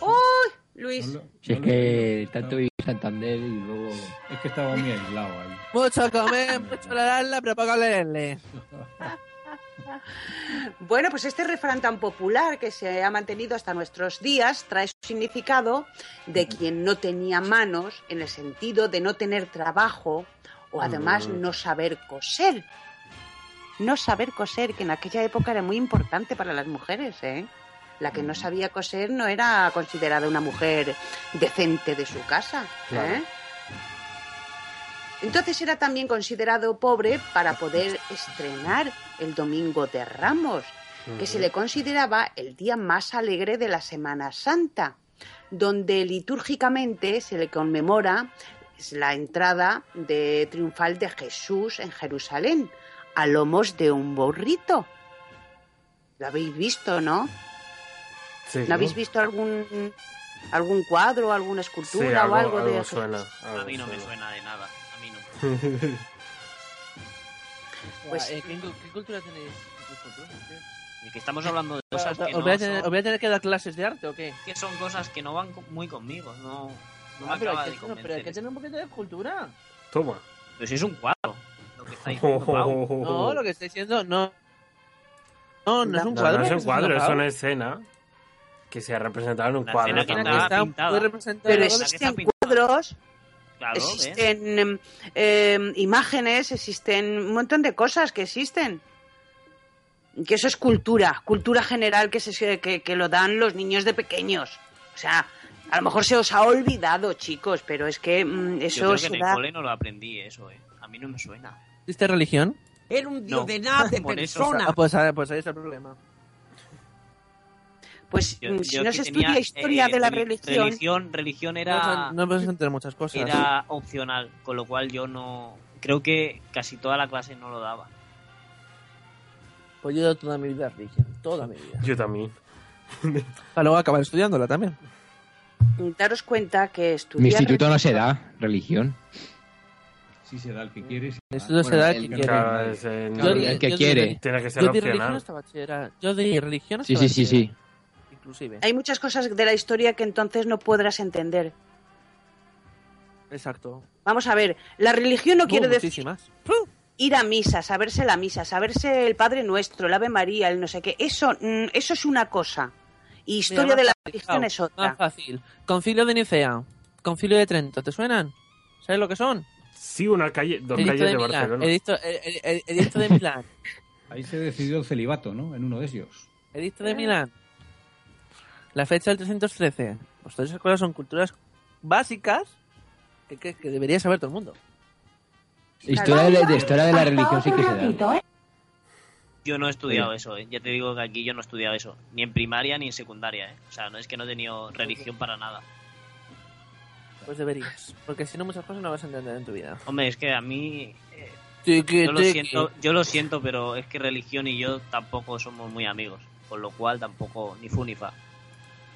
lo- ¡Uy! Luis. no lo- Si es que tanto viví en Santander y luego... Es que estaba muy aislado ahí. Mucho comer, mucho leerla, pero poco leerle. Bueno, pues este refrán tan popular que se ha mantenido hasta nuestros días trae su significado de quien no tenía manos en el sentido de no tener trabajo o además Mm. no saber coser. No saber coser, que en aquella época era muy importante para las mujeres, ¿eh? La que no sabía coser no era considerada una mujer decente de su casa, Claro. Entonces era también considerado pobre para poder estrenar el Domingo de Ramos, que se le consideraba el día más alegre de la Semana Santa, donde litúrgicamente se le conmemora la entrada de triunfal de Jesús en Jerusalén a lomos de un burrito. Lo habéis visto, ¿no? Sí. ¿No habéis visto algún algún cuadro, alguna escultura Sí, o algo, algo, de algo Jesús? suena. A algo mí no me suena de nada. No. Pues, ¿qué, qué cultura tenéis? De que estamos hablando de cosas que ¿Os no voy, a tener, son- os voy a tener que dar clases de arte o qué? que son cosas que no van muy conmigo. No, no me Ah, pero, acaba hay de que, no, pero hay convencer. que tener un poquito de cultura. Toma. Pero si es un cuadro. Lo que está diciendo Pau. No, lo que estoy diciendo, no. No, no es un No, cuadro. no es lo un que cuadro, está es una escena que se ha representado en un Una cuadro. escena que está pintada. Muy representado. Pero Luego- existen cuadros, Claro, existen em, em, imágenes, existen un montón de cosas que existen. Que eso es cultura, cultura general que, se, que, que lo dan los niños de pequeños. O sea, a lo mejor se os ha olvidado, chicos, pero es que mm, Yo eso creo que en el da... cole no lo aprendí eso, eh. A mí no me suena. ¿Existe religión? Era un No. de nada de Por eso. persona. Ah, pues, ah, pues ahí está el problema. Pues Yo- mm, yo si no que se tenía, estudia historia eh, de la reli- religión, Religión, religión era, No, no entender muchas cosas. era opcional, con lo cual yo no... Creo que casi toda la clase no lo daba. Pues yo he dado toda mi vida religión. Toda mi vida. Yo también. Para luego acabar estudiándola también. daros cuenta que estudiar... Mi instituto no se da religión. Sí se da el que quieres. Esto se da el que quiere. Yo no- el que yo quiere. Tiene que ser Yo di religión opcional. Yo di religión hasta Sí, sí, sí, sí. Inclusive. Hay muchas cosas de la historia que entonces no podrás entender. Exacto. Vamos a ver, la religión no Uh, quiere decir ir a misa, saberse la misa, saberse el Padre Nuestro, el Ave María, el no sé qué. Eso, mm, eso es una cosa. Y historia Mira, de la fácil, religión es otra. Más fácil. Concilio de Nicea. Concilio de Trento. ¿Te suenan? ¿Sabes lo que son? Sí, una calle, dos Edicto calles de, Milán, Barcelona. Edicto, eh, eh, eh, edicto de Milán. Ahí se decidió el celibato, ¿no? En uno de ellos. Edicto de Milán. La fecha del 313. Pues todas esas cosas son culturas básicas que, que- que debería saber todo el mundo. Historia de, de historia de la religión sí que se da. Yo no he estudiado eso, ¿eh? ya te digo que aquí yo no he estudiado eso, ni en primaria ni en secundaria. ¿eh? O sea, no es que no he tenido religión para nada. Pues deberías. Porque si no, muchas cosas no vas a entender en tu vida. Hombre, es que a mí Tiki, yo lo siento, yo lo siento, pero es que religión y yo tampoco somos muy amigos, con lo cual tampoco ni fu ni fa.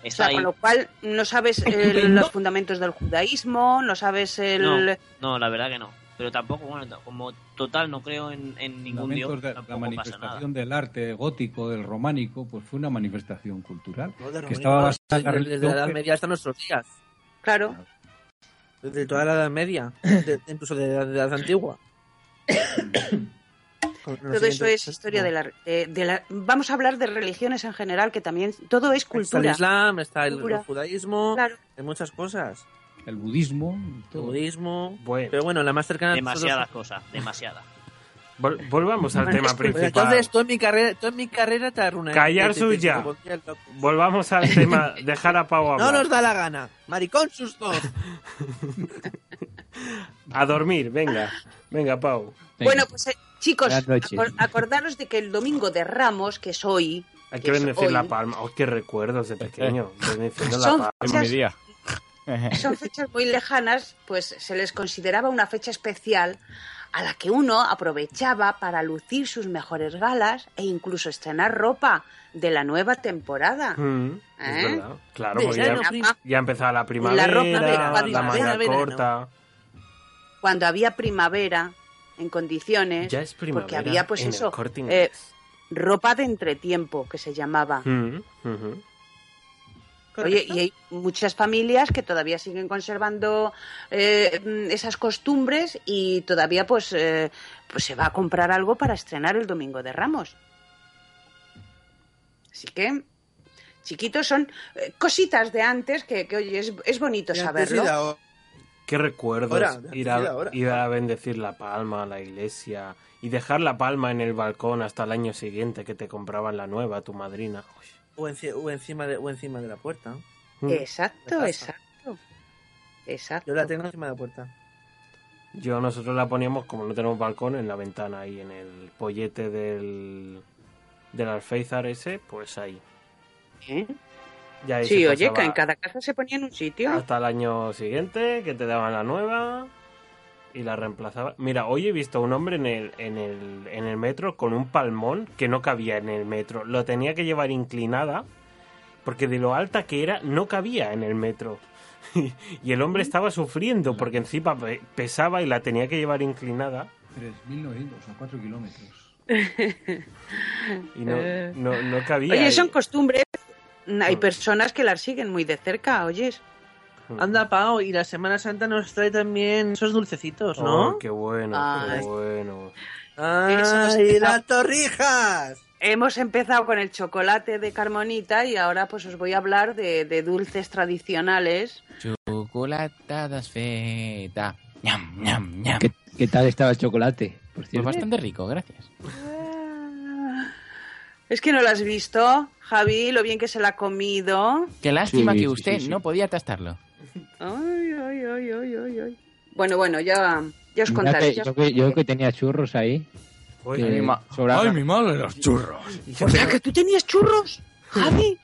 O sea, ahí. con lo cual no sabes el- los fundamentos del judaísmo, no sabes el... No, no, la verdad que no. Pero tampoco, bueno, como total no creo en, en ningún dios, de la manifestación del arte gótico, del románico, pues fue una manifestación cultural No, de que estaba basada en la desde, desde la Edad Media hasta nuestros días. Claro. Desde toda la Edad Media. de- incluso de, la- de la Edad Antigua. Todo eso es historia de la, de- de la- Vamos a hablar de religiones en general, que también todo es Está cultura. el Islam, está el, judaísmo, Claro. hay muchas cosas. El budismo. El budismo. Bueno. Pero bueno, la más cercana Demasiadas cosas, demasiadas. Vol- volvamos al tema principal. Entonces, en mi carrera, en mi carrera te arruiné. Callar Te- te- te- suya. Volvamos al tema. Dejar a Pau No hablar. nos da la gana. Maricón sus dos. A dormir, venga. Venga, Pau. Bueno, pues eh, chicos, acor- acordaros de que el domingo de Ramos, que es hoy... Hay que bendecir hoy, la palma. Oh, qué recuerdos de pequeño. Bendiciendo la Son palma. fechas- son fechas muy lejanas, pues se les consideraba una fecha especial a la que uno aprovechaba para lucir sus mejores galas e incluso estrenar ropa de la nueva temporada. Mm, es ¿Eh? verdad. Claro, porque ya, empezaba la La primavera, ropa de la, manga verano. corta. Cuando había primavera en condiciones, Ya es primavera porque había pues eso, eh, ropa de entretiempo que se llamaba. Mm. Oye, y hay muchas familias que todavía siguen conservando eh, mm, esas costumbres y todavía pues, eh, pues se va a comprar algo para estrenar el Domingo de Ramos. Así que, chiquitos, son eh, cositas de antes que, que, oye, es, es bonito De antes y saberlo. Qué recuerdos Ahora, ir, a, ahora. ir a bendecir la palma a la iglesia y dejar la palma en el balcón hasta el año siguiente que te compraban la nueva, tu madrina. O, enci- o encima de, o encima de la puerta. Mm. Exacto, exacto. Exacto. Yo la tengo encima de la puerta. Yo nosotros la poníamos, como no tenemos balcón, en la ventana ahí, en el pollete del, del alféizar ese, pues ahí. ¿Eh? Sí, oye, que en cada casa se ponía en un sitio. Hasta el año siguiente, que te daban la nueva y la reemplazaba. Mira, hoy he visto a un hombre en el, en, el, en el metro con un palmón que no cabía en el metro. Lo tenía que llevar inclinada porque de lo alta que era no cabía en el metro. y el hombre estaba sufriendo porque encima pe- pesaba y la tenía que llevar inclinada 3.900 o 4 kilómetros. y no, no, no cabía. Oye, son costumbres. Hay Mm. personas que las siguen muy de cerca, oyes. Anda, Pau, y la Semana Santa nos trae también esos dulcecitos, ¿no? Oh, qué bueno, Ay. qué bueno. ¡Ay, las torrijas! Hemos empezado con el chocolate de Carmonita y ahora pues os voy a hablar de, de dulces tradicionales. Chocolatadas feta. Ñam, ñam, ñam. ¿Qué, qué tal estaba el chocolate? Por Pues cierto. bastante rico, gracias. Es que no lo has visto, Javi, lo bien que se la ha comido. Qué lástima Sí, que usted sí, sí. no podía tastarlo. Ay, ay, ay, ay, ay, ay. Bueno, bueno, ya, ya os contaré. que ya os yo, que, yo que tenía churros ahí. Oye, que mi ma-. ¡Ay, mi madre, los churros! O sea, que tú tenías churros, Javi.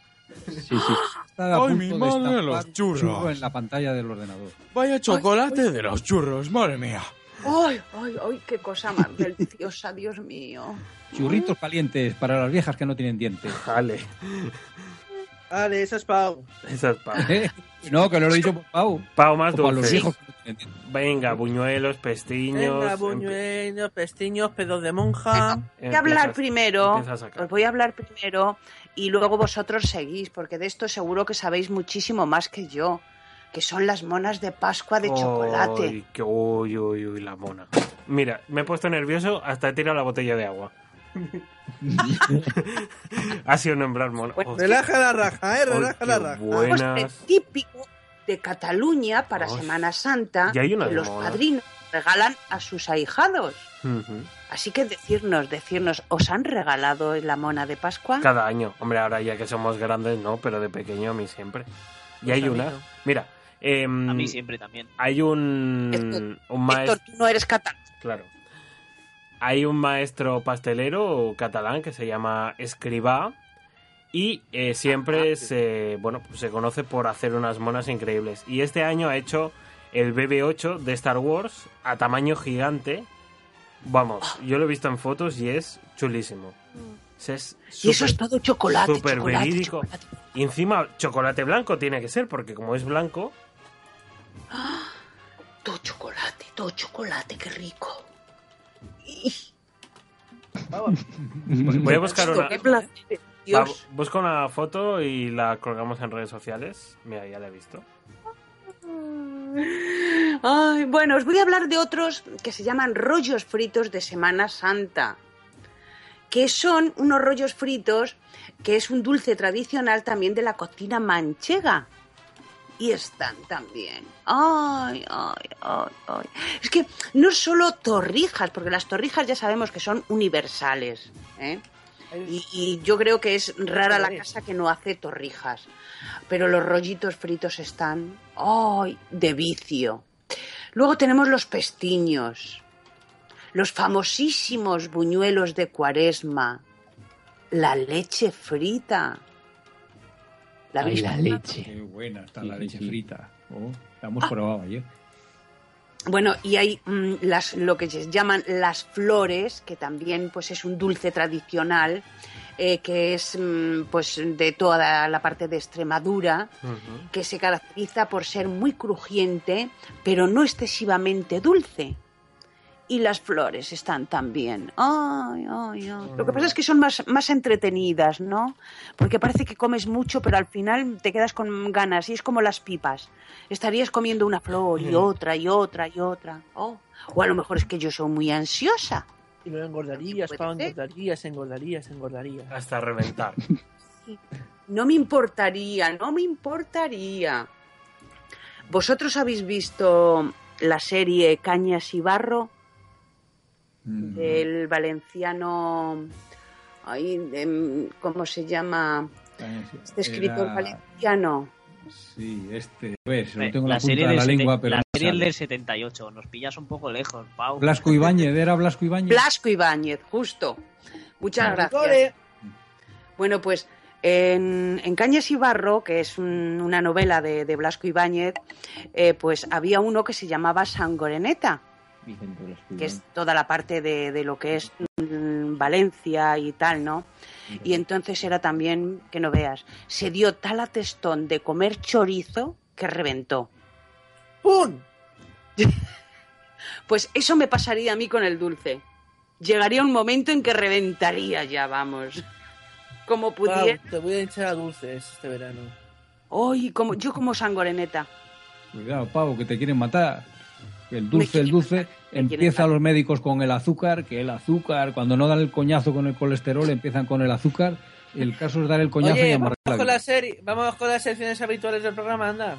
Sí, sí. Ay, mi de madre, estampar los churros. churro en la pantalla del ordenador. Vaya chocolate de los churros, madre mía. Ay, ay, ay, qué cosa más deliciosa, Dios mío. Churritos calientes para las viejas que no tienen dientes. Jale, Vale, esa es Pau. esa es Pau. no, que no lo he dicho por Pau. Pau más los dulce. viejos que no tienen dientes. Venga, buñuelos, pestiños. Venga, buñuelos, pestiños, pedos de monja. Voy a hablar primero, os voy a hablar primero y luego vosotros seguís, porque de esto seguro que sabéis muchísimo más que yo, que son las monas de Pascua de chocolate. Que uy, uy, uy, la mona. Mira, me he puesto nervioso hasta he tirado la botella de agua. ha sido nombrar mona. Bueno, Relaja la raja, eh, relaja qué la raja. Buenas. típico de Cataluña para Semana Santa, y hay unas que los monas. padrinos regalan a sus ahijados. Así que decirnos, decirnos, ¿os han regalado la mona de Pascua? Cada año. Hombre, ahora ya que somos grandes, no, pero de pequeño a mí siempre. Y Pues hay una. Mira, em, A mí siempre también. hay un, un maestro. Héctor, tú no eres catalán. Claro. Hay un maestro pastelero catalán que se llama Escribá y eh, siempre se, bueno, pues se conoce por hacer unas monas increíbles. Y este año ha hecho el BB-8 de Star Wars a tamaño gigante. Vamos, yo lo he visto en fotos y es chulísimo. Es Y eso es todo chocolate, súper chocolate, verídico. Y encima chocolate blanco tiene que ser porque como es blanco, ¡Ah! Todo chocolate, todo chocolate, qué rico. voy a buscar una... Va, busca una foto y la colgamos en redes sociales. Mira, ya la he visto. Ay, bueno, os voy a hablar de otros que se llaman rollos fritos de Semana Santa, que son unos rollos fritos que es un dulce tradicional también de la cocina manchega. Y están también. Ay, ay, ay, ay. Es que no solo torrijas, porque las torrijas ya sabemos que son universales. ¿eh? Y, y yo creo que es rara la casa que no hace torrijas. Pero los rollitos fritos están, ¡ay! de vicio. Luego tenemos los pestiños, los famosísimos buñuelos de cuaresma, la leche frita. ¿La Ay, leche. Qué buena está la leche sí. frita. Oh, la Ah. hemos probado ayer. Bueno, y hay mm, las, lo que se llaman las flores, que también pues es un dulce tradicional, eh, que es mm, pues de toda la parte de Extremadura, que se caracteriza por ser muy crujiente, pero no excesivamente dulce. Y las flores están también. Ay, ay, ay. Lo que pasa es que son más, más entretenidas, ¿no? Porque parece que comes mucho, pero al final te quedas con ganas. Y es como las pipas. Estarías comiendo una flor y otra y otra y otra. Oh. O a lo mejor es que yo soy muy ansiosa. Y luego engordarías, Pau, engordarías, engordarías, engordarías. Hasta reventar. No me importaría, no me importaría. ¿Vosotros habéis visto la serie Cañas y Barro? Mm. del valenciano. ay, em, ¿Cómo se llama? Este escritor Era- valenciano. Sí, este. Ves, lo Eh, tengo en la, punta serie de la lengua, pero. la no serie sale. del 78. Nos pillas un poco lejos, Pau. Blasco Ibáñez, ¿era Blasco Ibáñez? Blasco Ibáñez, justo. Muchas gracias. Bueno, pues en, en Cañas y Barro, que es un- una novela de, de Blasco Ibáñez, eh, pues había uno que se llamaba Sangoreneta. Vicente Blasco que es toda la parte de, de lo que es mm, Valencia y tal, ¿no? Y entonces era también, que no veas, se dio tal atestón de comer chorizo que reventó. ¡Pum! Pues eso me pasaría a mí con el dulce. Llegaría un momento en que reventaría ya, vamos. Como pudiera. te voy a echar a dulces este verano. Ay, como, yo como sangoreneta. Cuidado, Pau, que te quieren matar. El dulce, el dulce, empieza los médicos con el azúcar, que el azúcar, cuando no dan el coñazo con el colesterol, empiezan con el azúcar. El caso es dar el coñazo y amarrar vamos la con, la serie, vamos con las secciones habituales del programa, anda.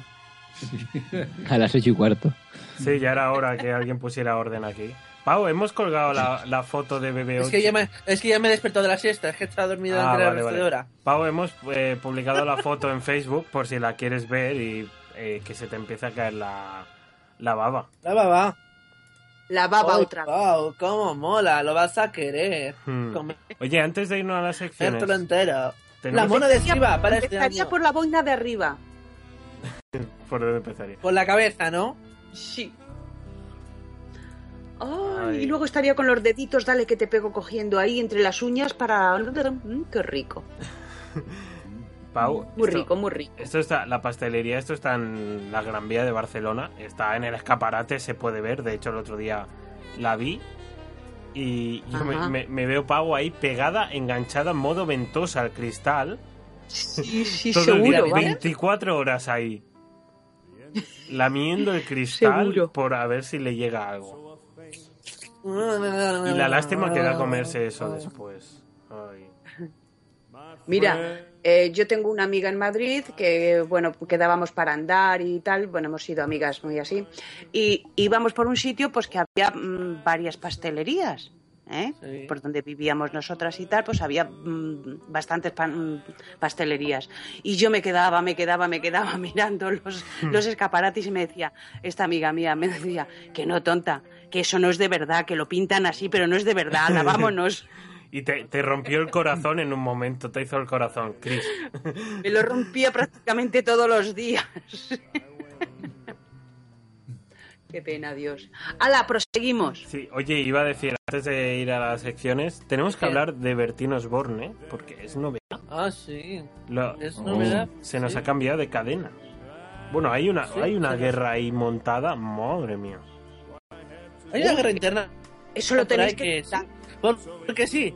A las ocho y cuarto. Sí, ya era hora que alguien pusiera orden aquí. Pau, hemos colgado la, la foto de BB8. Es que, ya me, es que ya me he despertado de la siesta, es que estaba dormido Ah, durante la vale, hora. Pau, hemos eh, publicado la foto en Facebook por si la quieres ver y eh, que se te empiece a caer la, la baba. La baba. La baba otra. Pau, cómo mola, lo vas a querer. Hmm. Oye, antes de irnos a las secciones... todo entero. La mona de esquiva para este Empezaría año. por la boina de arriba. ¿Por dónde empezaría? Por la cabeza, ¿no? Sí. Ay. Y luego estaría con los deditos, dale que te pego cogiendo ahí entre las uñas para... Mm, qué rico. Pau, Muy esto- rico, muy rico. Esto está, la pastelería, esto está en la Gran Vía de Barcelona, está en el escaparate, se puede ver, de hecho el otro día la vi y yo me, me- me veo Pau ahí pegada, enganchada en modo ventosa al cristal. Sí, sí, todo el día, seguro, ¿vale? 24 horas ahí. Lamiendo el cristal Seguro. por a ver si le llega algo. Y la lástima que da comerse eso después. Ay. Mira, Eh, yo tengo una amiga en Madrid que, bueno, quedábamos para andar y tal, bueno, hemos sido amigas muy así, y íbamos por un sitio pues que había mm, varias pastelerías. ¿eh? Sí. por donde vivíamos nosotras y tal, pues había mm, bastantes pan- pastelerías. Y yo me quedaba, me quedaba, me quedaba mirando los, los escaparates y me decía, esta amiga mía me decía, que no, tonta, que eso no es de verdad, que lo pintan así, pero no es de verdad, anda, vámonos. Y te, te rompió el corazón en un momento, te hizo el corazón, Chris. Me lo rompía prácticamente todos los días. Qué pena, Dios. ¡Hala, proseguimos! Sí, oye, iba a decir, antes de ir a las secciones, tenemos que ¿Qué? hablar de Bertín Osborne, porque es novedad. Ah, sí. Lo- Es novedad, Se nos sí. ha cambiado de cadena. Bueno, hay una, Sí, hay una sí. guerra ahí montada, madre mía. Hay una guerra interna. Eso lo tenéis que... Por- porque sí.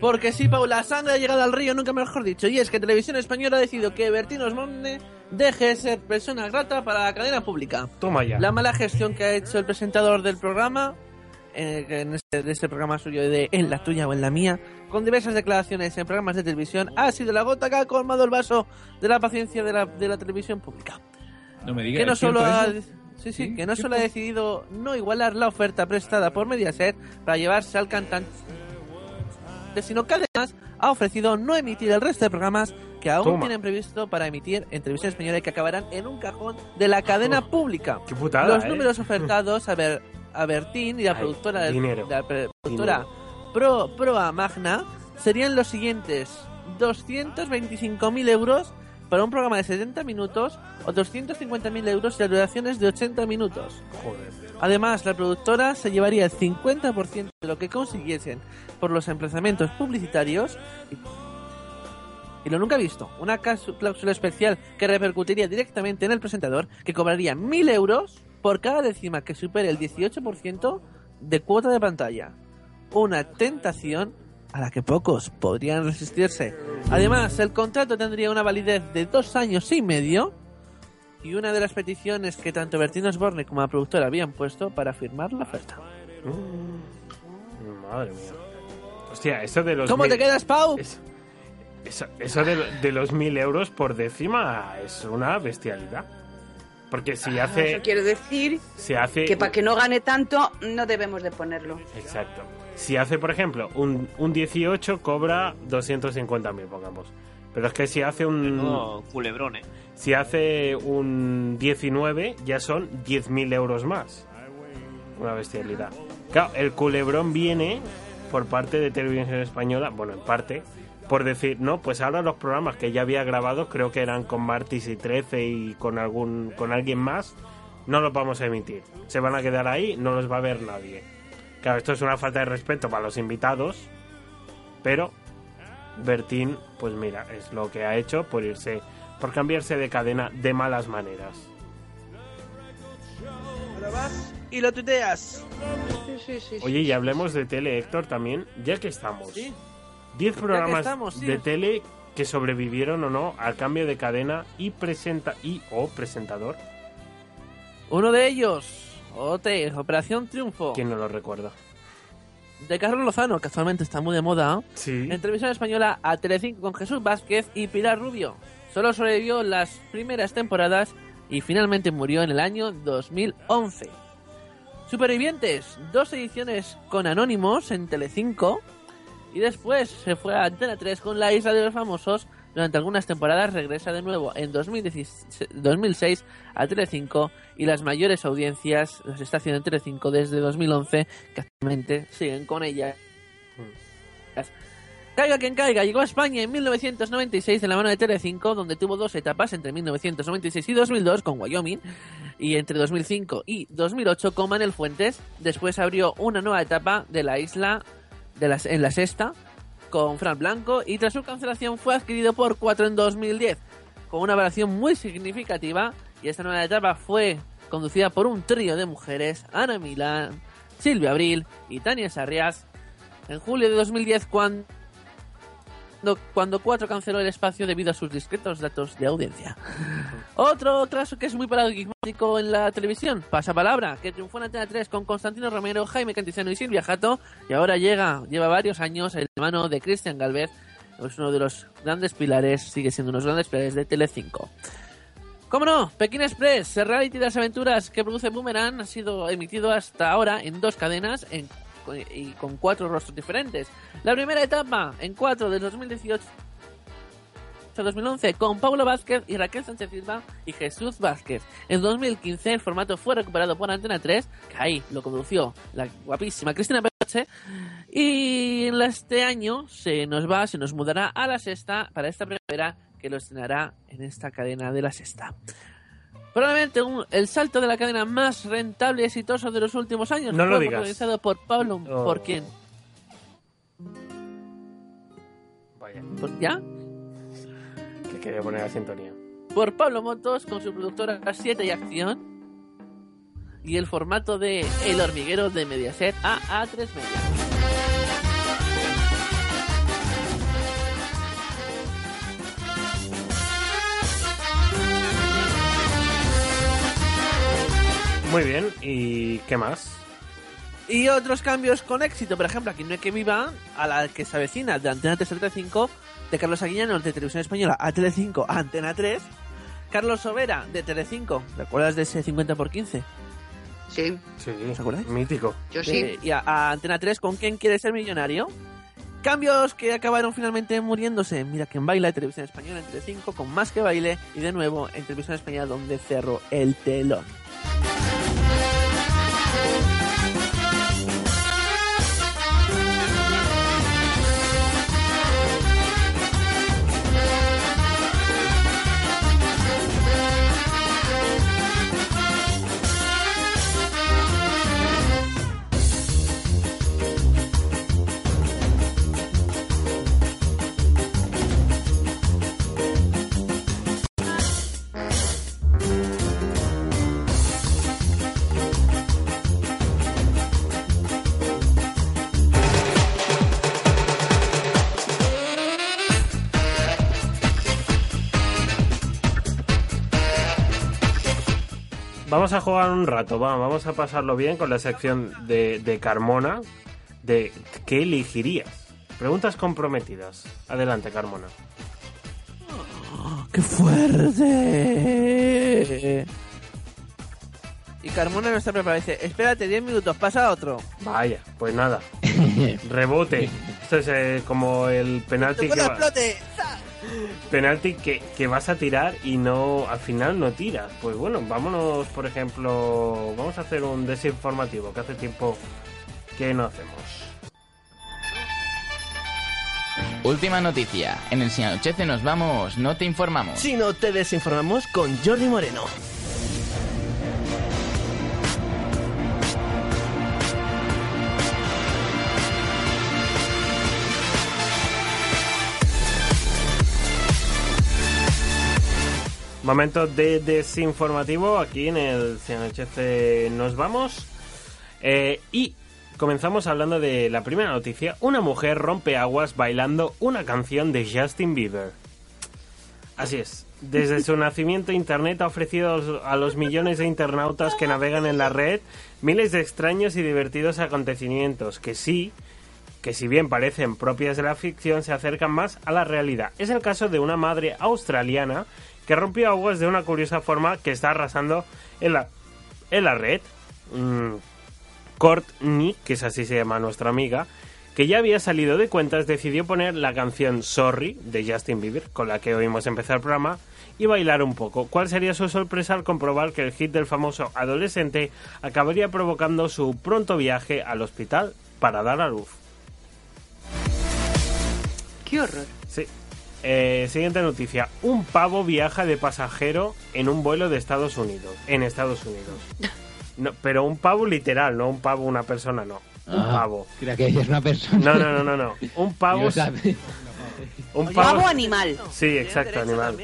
Porque sí, Paula, sangre ha llegado al río, nunca mejor dicho. Y es que Televisión Española ha decidido que Bertín Osborne deje de ser persona grata para la cadena pública. Toma ya. La mala gestión que ha hecho el presentador del programa, eh, que en este, de este programa suyo de En la tuya o en la mía, con diversas declaraciones en programas de televisión, ha sido la gota que ha colmado el vaso de la paciencia de la, de la televisión pública. No me digas. Que no ¿es cierto solo ha, eso? Sí, sí, que no solo ha decidido no igualar la oferta prestada por Mediaset para llevarse al cantante, sino que además ha ofrecido no emitir el resto de programas que aún Toma. tienen previsto para emitir en televisión española y que acabarán en un cajón de la cadena pública. Qué putada, Los ¿eh? números ofertados a, Ber- a Bertín y la Ay, productora, del- de la productora Pro, Proa Magna serían los siguientes: 225.000 euros para un programa de 70 minutos o 250.000 euros de duraciones de 80 minutos. Joder. Además, la productora se llevaría el 50% de lo que consiguiesen por los emplazamientos publicitarios y lo nunca visto. Una cláusula especial que repercutiría directamente en el presentador, que cobraría 1.000 euros por cada décima que supere el 18% de cuota de pantalla. Una tentación a la que pocos podrían resistirse. Además, el contrato tendría una validez de dos años y medio y una de las peticiones que tanto Bertín Osborne como la productora habían puesto para firmar la oferta. Mm, Madre mía. Hostia, eso de los. ¿Cómo mil- te quedas, Pau? es- Eso, eso de, de los mil euros por décima es una bestialidad. Porque si hace. Eso quiero decir Se hace. que para que no gane tanto, no debemos de ponerlo. Exacto. Si hace, por ejemplo, un, un 18, cobra 250.000, pongamos. Pero es que si hace un. Culebrón, ¿eh? Si hace un 19, ya son 10.000 euros más. Una bestialidad. Claro, el culebrón viene por parte de Televisión Española, bueno, en parte, por decir, no, pues ahora los programas que ya había grabado, creo que eran con Martis y 13 y con algún con alguien más, no los vamos a emitir. Se van a quedar ahí, no los va a ver nadie. Claro, esto es una falta de respeto para los invitados, pero Bertín, pues mira, es lo que ha hecho por irse, por cambiarse de cadena de malas maneras. Y lo tuiteas. Sí, sí, sí. Oye, y hablemos de tele, Héctor, también, ya que estamos. Sí. 10 programas estamos, de tele que sobrevivieron o no al cambio de cadena y presenta y o presentador. Uno de ellos, OT, Operación Triunfo, ¿Quién no lo recuerda? de Carlos Lozano, que actualmente está muy de moda, Sí. en televisión española a Telecinco con Jesús Vázquez y Pilar Rubio. Solo sobrevivió las primeras temporadas y finalmente murió en el año 2011. Supervivientes, dos ediciones con Anónimos en Telecinco y después se fue a Antena 3 con La Isla de los Famosos. Durante algunas temporadas regresa de nuevo en 2016 2006 a Telecinco y las mayores audiencias las está haciendo en Telecinco desde 2011 que actualmente siguen con ella. Caiga quien caiga, llegó a España en 1996 en la mano de Telecinco, donde tuvo dos etapas entre 1996 y 2002 con Wyoming y entre 2005 y 2008 con Manel Fuentes. Después abrió una nueva etapa de la isla de las, en la sexta con Fran Blanco y tras su cancelación fue adquirido por 4 en 2010 con una variación muy significativa y esta nueva etapa fue conducida por un trío de mujeres, Ana Milán, Silvia Abril y Tania Sarrias. En julio de 2010 cuando cuando 4 canceló el espacio debido a sus discretos datos de audiencia. Otro caso que es muy paradigmático en la televisión, Pasapalabra, que triunfó en Antena 3 con Constantino Romero, Jaime Cantizano y Silvia Jato, y ahora llega, lleva varios años en la mano de Cristian Galvez es uno de los grandes pilares, sigue siendo uno de los grandes pilares de Telecinco. ¿Cómo no? Pekín Express, el reality de las aventuras que produce Boomerang, ha sido emitido hasta ahora en dos cadenas en- y con cuatro rostros diferentes. La primera etapa, en 4 del 2018 2011 con Pablo Vázquez y Raquel Sánchez Silva y Jesús Vázquez. En 2015 el formato fue recuperado por Antena 3, que ahí lo condució la guapísima Cristina Peche. Y este año se nos va, se nos mudará a la sexta para esta primavera que lo estrenará en esta cadena de la sexta. Probablemente un- el salto de la cadena más rentable y exitoso de los últimos años No lo fue digas. protagonizado por Pablo. Oh. ¿Por quién? Vaya, ¿Por ya? que quería poner la sintonía. por Pablo Motos con su productora 7 y Acción y el formato de El Hormiguero de Mediaset a A3 Media. Muy bien, ¿y qué más? Y otros cambios con éxito, por ejemplo, aquí no hay que viva a la que se avecina de Antena 3 a Telecinco, de Carlos Aguiñano de Televisión Española a Telecinco a Antena 3, Carlos Sobera de Telecinco, ¿te acuerdas de ese 50 por 15? Sí. Sí, ¿Os acordáis? mítico. Yo Eh, y a, a Antena 3 con ¿Quién quiere ser millonario? Cambios que acabaron finalmente muriéndose. Mira quien baila de Televisión Española en Telecinco con Más que baile y de nuevo en Televisión Española donde cerró el telón. Vamos a jugar un rato, va, vamos a pasarlo bien con la sección de, de Carmona, de ¿qué elegirías? Preguntas comprometidas. Adelante, Carmona. ¡Qué fuerte! Y Carmona no está preparada. Dice, espérate 10 minutos, pasa otro. Vaya, pues nada. Rebote. Esto es eh, como el penalti que, va- explote! Penalti que, que vas a tirar y no al final no tiras. Pues bueno, vámonos, por ejemplo, vamos a hacer un desinformativo que hace tiempo que no hacemos. Última noticia. En el Si anochece nos vamos, no te informamos. Si no te desinformamos con Jordi Moreno. Momento de desinformativo aquí en el Si anochece nos vamos. Eh, y comenzamos hablando de la primera noticia. Una mujer rompe aguas bailando una canción de Justin Bieber. Así es. Desde su nacimiento Internet ha ofrecido a los- a los millones de internautas que navegan en la red miles de extraños y divertidos acontecimientos que sí, que si bien parecen propias de la ficción, se acercan más a la realidad. Es el caso de una madre australiana que rompió aguas de una curiosa forma que está arrasando en la, en la red. Mm, Courtney, que es así se llama nuestra amiga, que ya había salido de cuentas, decidió poner la canción Sorry de Justin Bieber, con la que oímos empezar el programa, y bailar un poco. ¿Cuál sería su sorpresa al comprobar que el hit del famoso adolescente acabaría provocando su pronto viaje al hospital para dar a luz? Qué horror. Sí. Eh, siguiente noticia. Un pavo viaja de pasajero en un vuelo de Estados Unidos. En Estados Unidos. No, pero un pavo literal, no un pavo una persona, no. Un Ah, pavo. Creía que es una persona. No, no, no, no, no. Un pavo. Un Pavo animal. Sí, exacto, animal.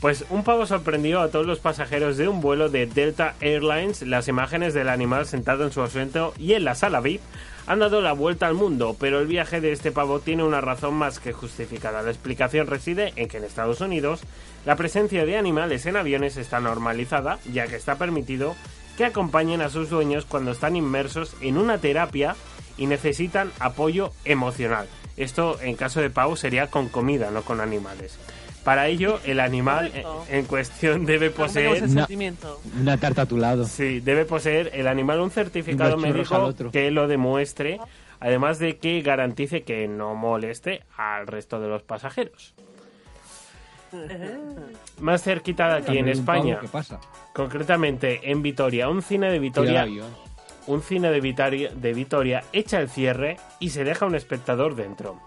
Pues un pavo sorprendió a todos los pasajeros de un vuelo de Delta Airlines. Las imágenes del animal sentado en su asiento y en la sala VIP han dado la vuelta al mundo, pero el viaje de este pavo tiene una razón más que justificada. La explicación reside en que en Estados Unidos la presencia de animales en aviones está normalizada, ya que está permitido que acompañen a sus dueños cuando están inmersos en una terapia y necesitan apoyo emocional. Esto, en caso de pavo, sería con comida, no con animales. Para ello, el animal Correcto. en cuestión debe poseer... Una tarta a tu lado. Sí, debe poseer el animal un certificado médico otro. que lo demuestre, además de que garantice que no moleste al resto de los pasajeros. Más cerquita de aquí, en También España, concretamente en Vitoria, un cine de Vitoria, un cine de Vitoria, de Vitoria echa el cierre y se deja un espectador dentro.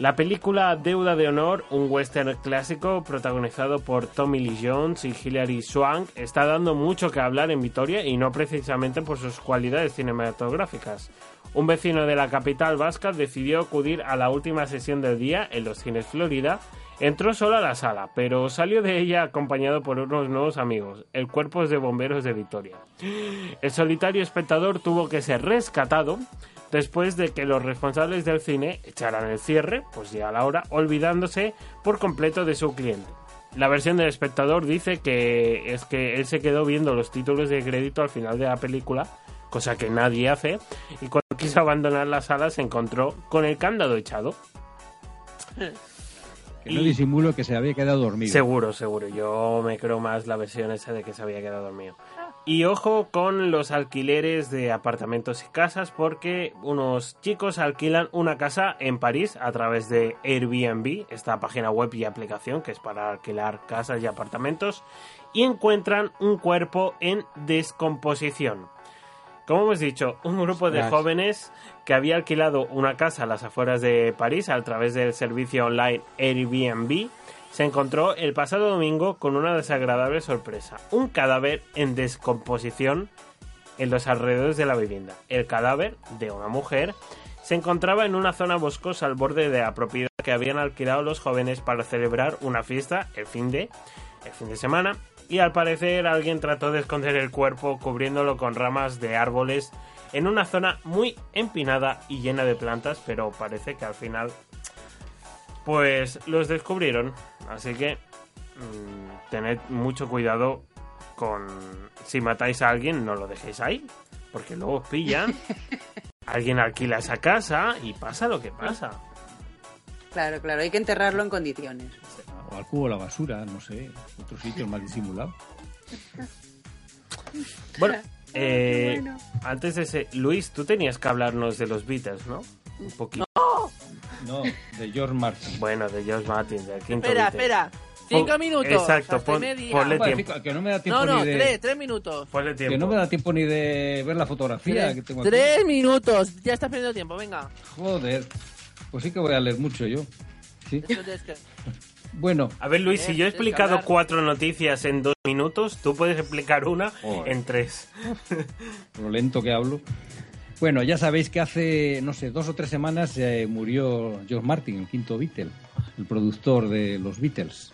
La película Deuda de Honor, un western clásico protagonizado por Tommy Lee Jones y Hilary Swank, está dando mucho que hablar en Vitoria y no precisamente por sus cualidades cinematográficas. Un vecino de la capital vasca decidió acudir a la última sesión del día en los cines Florida. Entró solo a la sala, pero salió de ella acompañado por unos nuevos amigos, el Cuerpo de Bomberos de Vitoria. El solitario espectador tuvo que ser rescatado después de que los responsables del cine echaran el cierre, pues ya a la hora, olvidándose por completo de su cliente. La versión del espectador dice que es que él se quedó viendo los títulos de crédito al final de la película, cosa que nadie hace, y cuando quiso abandonar la sala se encontró con el candado echado. Que no disimulo que se había quedado dormido. Seguro, seguro. Yo me creo más la versión esa de que se había quedado dormido. Y ojo con los alquileres de apartamentos y casas porque unos chicos alquilan una casa en París a través de Airbnb, esta página web y aplicación que es para alquilar casas y apartamentos, y encuentran un cuerpo en descomposición. Como hemos dicho, un grupo de jóvenes que había alquilado una casa a las afueras de París a través del servicio online Airbnb se encontró el pasado domingo con una desagradable sorpresa. Un cadáver en descomposición en los alrededores de la vivienda. El cadáver de una mujer se encontraba en una zona boscosa al borde de la propiedad que habían alquilado los jóvenes para celebrar una fiesta el fin de, el fin de semana y al parecer alguien trató de esconder el cuerpo cubriéndolo con ramas de árboles en una zona muy empinada y llena de plantas, pero parece que al final pues los descubrieron, así que mm, tened mucho cuidado con si matáis a alguien, no lo dejéis ahí, porque luego os pillan. alguien alquila esa casa y pasa lo que pasa. Claro, claro, hay que enterrarlo en condiciones. O al cubo de la basura, no sé. Otro sitio más disimulado. Bueno, eh, antes de ese, Luis, tú tenías que hablarnos de los Beatles, ¿no? Un poquito. No, de George Martin. Bueno, de George Martin, del quinto Espera, Beatle. espera. Cinco minutos. Exacto, hasta pon- media. ponle tiempo. que no me da tiempo No, no, ni de... tres, tres minutos. Ponle tiempo. Que no me da tiempo ni de ver la fotografía Tres, que tengo aquí. tres minutos. Ya estás perdiendo tiempo, venga. Joder. Pues sí que voy a leer mucho yo. Sí. Bueno, A ver, Luis, si yo he explicado cuatro noticias en dos minutos, tú puedes explicar una Joder. en tres. lo lento que hablo. Bueno, ya sabéis que hace, no sé, dos o tres semanas eh, murió George Martin, el quinto Beatle, el productor de los Beatles.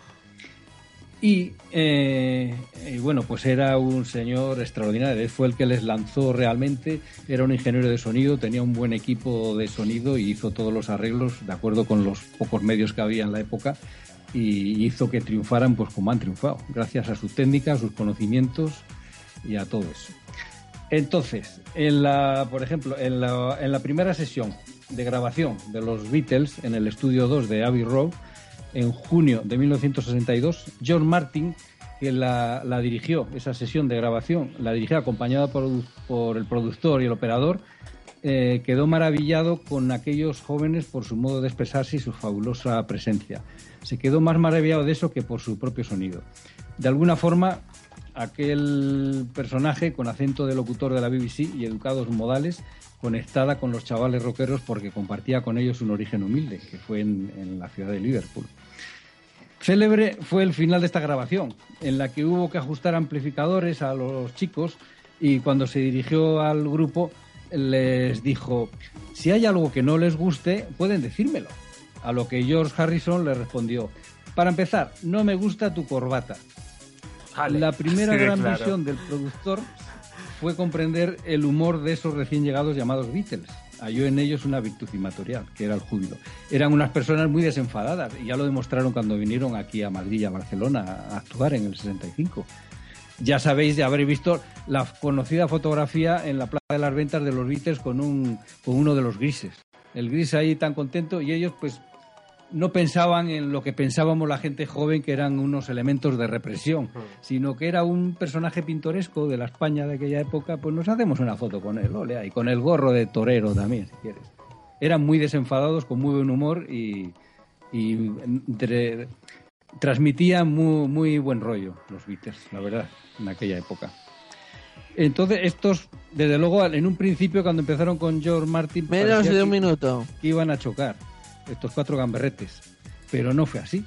Y, eh, y bueno, pues era un señor extraordinario. Él fue el que les lanzó realmente. Era un ingeniero de sonido, tenía un buen equipo de sonido y hizo todos los arreglos de acuerdo con los pocos medios que había en la época y hizo que triunfaran pues como han triunfado, gracias a su técnica, a sus conocimientos y a todo eso. Entonces, en la, por ejemplo, en la, en la primera sesión de grabación de los Beatles en el estudio 2 de Abbey Road, en junio de 1962, George Martin, que la, dirigió, esa sesión de grabación, la dirigió acompañada por, por el productor y el operador, eh, quedó maravillado con aquellos jóvenes por su modo de expresarse y su fabulosa presencia. Se quedó más maravillado de eso que por su propio sonido. De alguna forma, aquel personaje con acento de locutor de la BBC y educados modales conectada con los chavales rockeros porque compartía con ellos un origen humilde, que fue en, en la ciudad de Liverpool. Célebre fue el final de esta grabación, en la que hubo que ajustar amplificadores a los chicos y cuando se dirigió al grupo les dijo, si hay algo que no les guste, pueden decírmelo. A lo que George Harrison le respondió, para empezar, no me gusta tu corbata. La primera gran claro. visión del productor fue comprender el humor de esos recién llegados llamados Beatles. Halló en ellos una virtud imatorial, que era el júbilo. Eran unas personas muy desenfadadas, y ya lo demostraron cuando vinieron aquí a Madrid y a Barcelona a actuar en el 65. Ya sabéis de haber visto la conocida fotografía en la Plaza de las Ventas de los Beatles con, un, con uno de los grises. el gris ahí tan contento y ellos pues no pensaban en lo que pensábamos la gente joven que eran unos elementos de represión, sino que era un personaje pintoresco de la España de aquella época, pues nos hacemos una foto con él, ole, y con el gorro de torero también, si quieres. Eran muy desenfadados, con muy buen humor y, y entre- transmitían muy, muy buen rollo los Beatles, la verdad, en aquella época. Entonces, estos, desde luego, en un principio, cuando empezaron con George Martin, Menos de un que- minuto. que iban a chocar estos cuatro gamberretes, pero no fue así.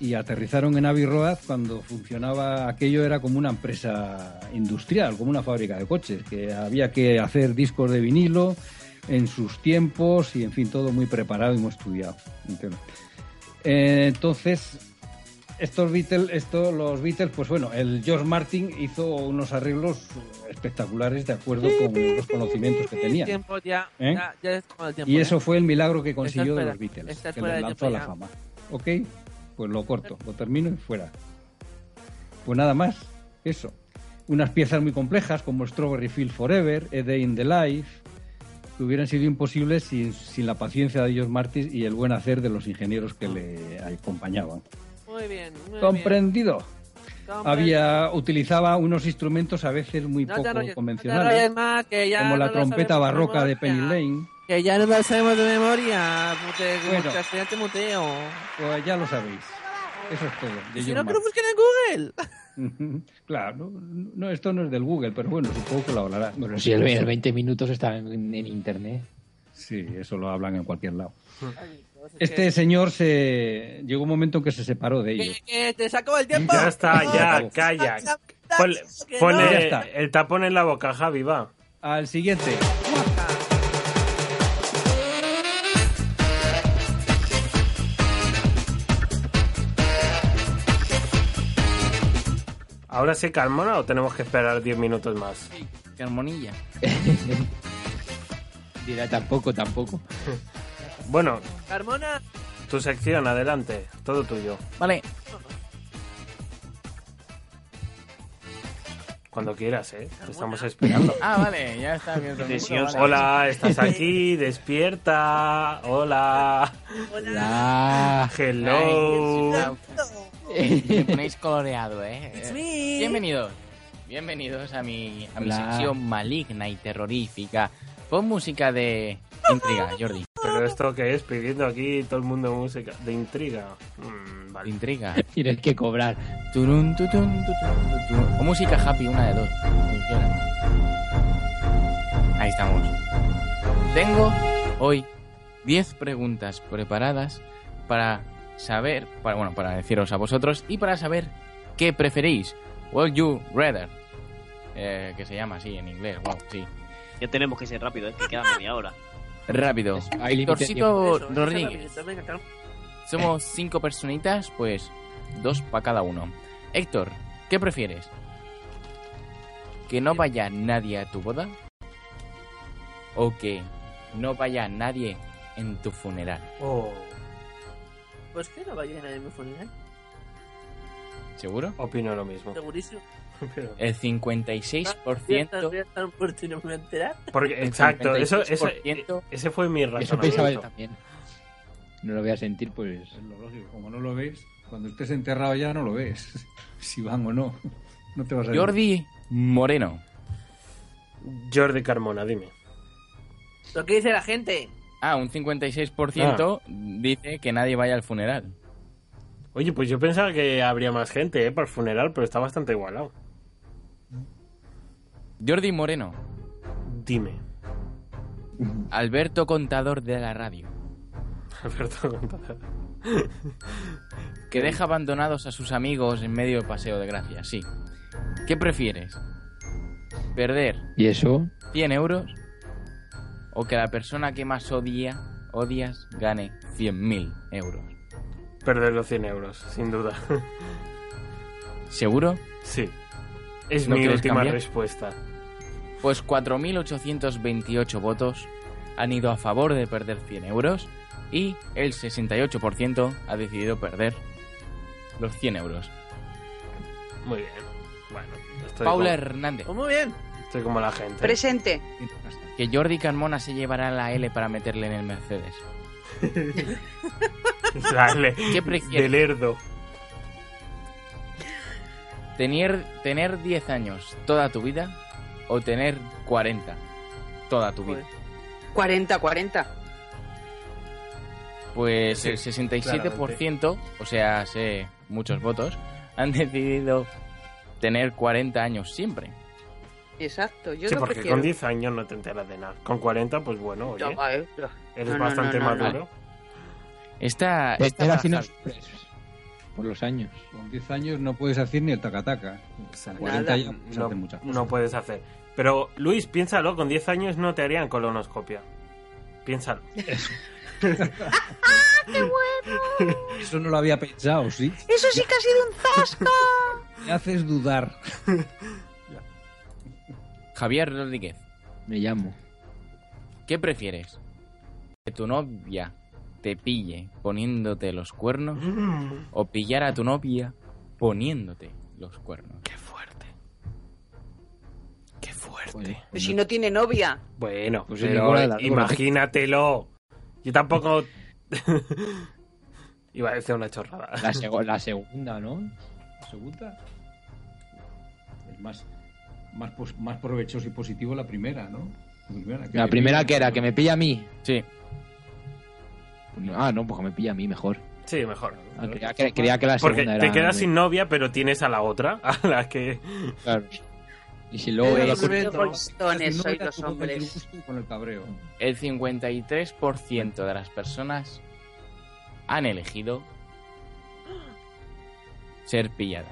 Y aterrizaron en Road cuando funcionaba aquello era como una empresa industrial, como una fábrica de coches, que había que hacer discos de vinilo en sus tiempos y en fin todo muy preparado y muy estudiado. Eh, entonces estos Beatles, esto, los Beatles, pues bueno, el George Martin hizo unos arreglos espectaculares de acuerdo con los conocimientos que tenía. Tiempo ya, ¿Eh? ya, ya es como el tiempo, Y ¿eh? eso fue el milagro que consiguió de los Beatles, que les lanzó a la fama. ¿Ok? Pues lo corto, lo termino y fuera. Pues nada más, eso. Unas piezas muy complejas como Strawberry Field Forever, A Day in the Life, que hubieran sido imposibles sin, sin la paciencia de George Martin y el buen hacer de los ingenieros que le acompañaban. Muy bien, muy Comprendido. bien. Había, utilizaba unos instrumentos a veces muy No te poco no convencionales, enrolles más, que ya como la no lo trompeta de barroca de memoria. Penny Lane. Que ya no lo sabemos de memoria, mute, Bueno. mute, muteo. Pues ya lo sabéis. Eso es todo. de Si George no, que lo busquen en Google. claro, no, no, esto no es del Google, pero bueno, supongo que lo hablará. Bueno, Si el, el 20 minutos está en, en internet. Sí, eso lo hablan en cualquier lado. Este señor se llegó un momento en que se separó de ellos. Que te sacó el tiempo. Ya está, ya, calla. Ponle, Que ponle no. Ya está. el tapón en la boca, Javi, va. Al siguiente. ¿Ahora sí, Carmona, o tenemos que esperar 10 minutos más? Carmonilla. Dirá tampoco, tampoco. Bueno, Carmona, tu sección, adelante. Todo tuyo. Vale. Cuando quieras, ¿eh? Te estamos esperando. Ah, vale, ya está bien. Vale. Hola, ¿estás aquí? Despierta. Hola. Hola. Hello. Me ponéis coloreado, ¿eh? Bienvenidos. Bienvenidos a mi, a mi sección maligna y terrorífica. Pon música de intriga, Jordi. Pero esto que es pidiendo aquí todo el mundo música de intriga. Mm, De vale. intriga. Tienes que cobrar. Turun, tutun, tutun, tutun. O música happy, una de dos. Ahí estamos. Tengo hoy 10 preguntas preparadas para saber, para, bueno, para deciros a vosotros y para saber qué preferís. Will you rather? Eh, que se llama así en inglés, wow, sí. Ya tenemos que ser rápido, ¿eh? que queda media hora. Rápido. Eso, Rodríguez. Somos cinco personitas, pues dos para cada uno. Héctor, ¿qué prefieres? ¿Que no vaya nadie a tu boda? ¿O que no vaya nadie en tu funeral? Oh, Pues que no vaya nadie a mi funeral, ¿Seguro? opino lo mismo. segurísimo. Pero- El Voy a 56%... estar muerto y no me. Porque, El exacto, eso, eso- 56%. ese fue mi Eso pensaba yo razonamiento. también. No lo voy a sentir, pues. Es lo lógico, como no lo ves, cuando estés enterrado ya no lo ves. Si van o no. No te vas a Jordi Moreno. Jordi Carmona, dime. Lo que dice la gente. Ah, un 56% dice que nadie vaya al funeral. Oye, pues yo pensaba que habría más gente, ¿eh? Para el funeral, pero está bastante igualado. Jordi Moreno. Dime. Alberto Contador de la radio. Alberto Contador. Que deja abandonados a sus amigos en medio del paseo de gracia, sí. ¿Qué prefieres? ¿Perder ¿Y eso? 100 euros? ¿O que la persona que más odia, odias gane 100.000 euros? Perder los 100 euros, sin duda. ¿Seguro? sí. Es ¿No mi última cambiar? respuesta. Pues 4.828 votos han ido a favor de perder 100 euros y el 68% ha decidido perder los 100 euros. Muy bien. Bueno, estoy, Paula como, Hernández. Pues muy bien. estoy como la gente. Presente. que Jordi Carmona se llevará la L para meterle en el Mercedes. Dale. ¿Qué prefieres? De lerdo. ¿Tener, ¿Tener 10 años toda tu vida o tener 40 toda tu vida? 40, 40. Pues Sí, el 67%, o sea, sé muchos votos, han decidido tener 40 años siempre. Exacto, yo sí, lo porque prefiero. con 10 años no te enteras de nada. Con 40, pues bueno, oye, eh. eres No, no, bastante no, no, no. maduro. Esta, Te- esta Era baja- así por los años. Con 10 años no puedes hacer ni el tacataca. Con 40 ya puedes no, hacer muchas cosas. no puedes hacer. Pero, Luis, piénsalo, con 10 años no te harían colonoscopia. Piénsalo. Eso no lo había pensado, ¿sí? Eso sí que ha sido un zasca. Me haces dudar. Javier Rodríguez, Me llamo. ¿qué prefieres? ¿Que tu novia te pille poniéndote los cuernos o pillar a tu novia poniéndote los cuernos? Qué fuerte. Qué fuerte. Pues si no tiene novia. Bueno, Pues pero imagínatelo. Yo tampoco... Iba a decir una chorrada. La, seg- la segunda, ¿no? La segunda es más, más, más provechoso y positivo la primera, ¿no? La primera, La primera que era, que me pilla a mí. Sí. Ah, no, pues me pilla a mí mejor. Sí, mejor. Ah, creía, que, creía que la Porque segunda te era... quedas sin novia, pero tienes a la otra, a la que... Claro. Y si luego... Qué ella- bolsones los el hombres. gusto y Con el cabreo. El 53% de las personas han elegido ser pilladas.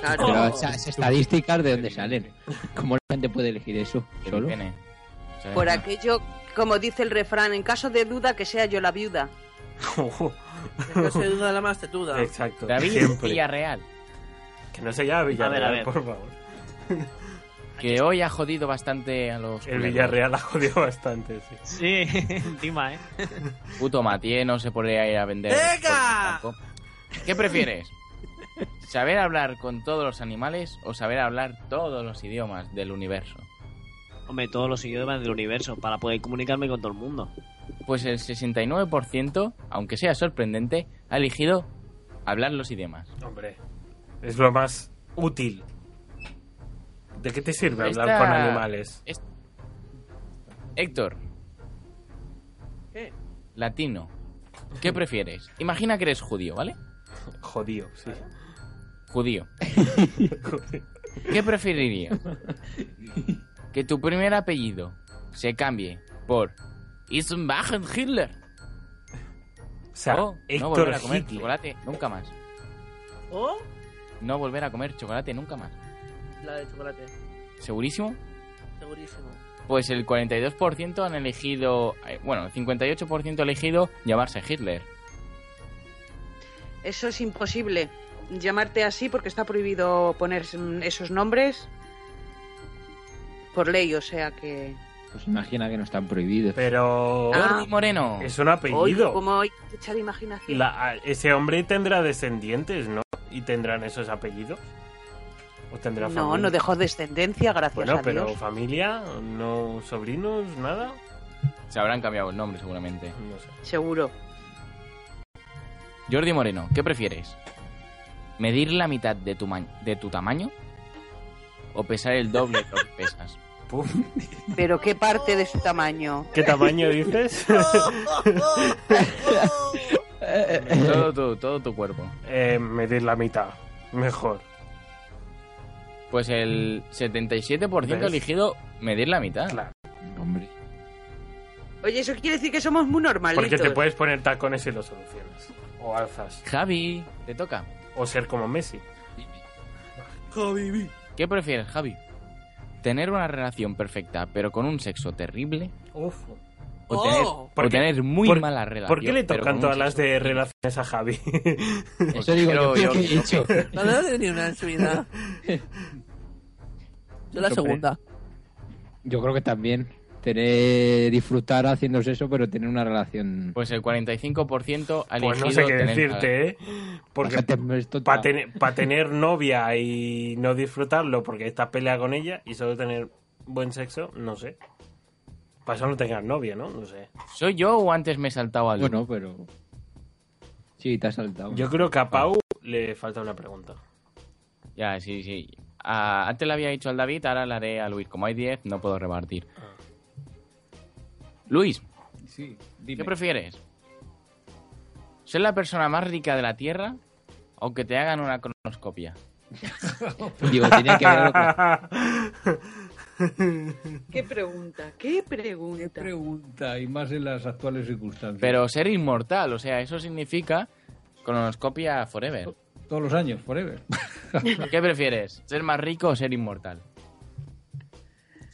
Claro. Pero esas estadísticas, ¿de dónde salen? ¿Cómo la gente puede elegir eso? ¿Solo? Por aquello, como dice el refrán, en caso de duda, que sea yo la viuda. No se duda la más tetuda. Exacto. David siempre. Villarreal, Que no se llame Villarreal, A ver, a ver. por favor. que hoy ha jodido bastante a los... El culeros. Villarreal ha jodido bastante, sí. Sí, encima, ¿eh? Puto Matié no se podría ir a vender. ¡Venga! ¿Qué prefieres? ¿Saber hablar con todos los animales o saber hablar todos los idiomas del universo? Hombre, todos los idiomas del universo para poder comunicarme con todo el mundo. Pues el 69%, aunque sea sorprendente, ha elegido hablar los idiomas. Hombre, es lo más útil. ¿De qué te sirve hablar con animales? es- Héctor, ¿Qué? latino, ¿qué prefieres? Imagina que eres judío, ¿vale? Jodido, sí. Judío. ¿Qué preferirías? Que tu primer apellido se cambie por Ismachen Hitler. O sea, no volver a comer Hitler. chocolate nunca más. ¿O? No volver a comer chocolate nunca más. La de chocolate. ¿Segurísimo? Segurísimo. Pues el 42% han elegido, eh, bueno, el 58% ha elegido llamarse Hitler. Eso es imposible. Llamarte así porque está prohibido poner esos nombres por ley, o sea que... Pues imagina que no están prohibidos. Pero Ah. Jordi Moreno. es un Oye, apellido. como hay que echar imaginación. La- ese hombre tendrá descendientes, ¿no? Y tendrán esos apellidos. ¿O tendrá No, familia? no dejó descendencia, gracias Bueno, a pero Dios. familia, no sobrinos, nada. Se habrán cambiado el nombre seguramente. No sé. Seguro. Jordi Moreno, ¿qué prefieres? ¿Medir la mitad de tu, ma- de tu tamaño? ¿O pesar el doble de lo que pesas? Pero qué parte de su tamaño. ¿Qué tamaño dices? todo, tu, todo tu cuerpo. eh, medir la mitad. Mejor. Pues el 77% ha ¿Ves? elegido medir la mitad. Claro. Hombre. Oye, eso quiere decir que somos muy normalitos. Porque te puedes poner tacones y lo solucionas. O alzas. Javi, te toca. O ser como Messi. ¿Qué prefieres, Javi? ¿Tener una relación perfecta pero con un sexo terrible? Uf. ¿O tener, Oh. o tener muy por- mala relación? ¿Por qué le tocan todas las de terrible? relaciones a Javi? Eso digo yo, Pero yo- ¿qué he dicho? No, no he tenido una en su vida. Yo la segunda. Yo creo que también. Tener, disfrutar haciéndose eso, pero tener una relación. Pues el 45% ha elegido Pues no sé qué tener- decirte, ¿eh? Porque La para tener, pa tener novia y no disfrutarlo porque estás pelea con ella y solo tener buen sexo, no sé. Para eso no tengas novia, ¿no? No sé. ¿Soy yo o antes me he saltado algo? Bueno, pero... Sí, te has saltado. Yo creo que a Pau le falta una pregunta. Ya, sí, sí. Ah, antes le había dicho al David, ahora le haré a Luis. Como hay 10, no puedo repartir. Luis, Sí, ¿qué prefieres? ¿Ser la persona más rica de la Tierra o que te hagan una cronoscopia? Digo, tenía que ¿Qué pregunta? ¿Qué pregunta? Qué pregunta, y más en las actuales circunstancias. Pero ser inmortal, o sea, eso significa cronoscopia forever. Todos los años, forever. ¿Qué prefieres? ¿Ser más rico o ser inmortal?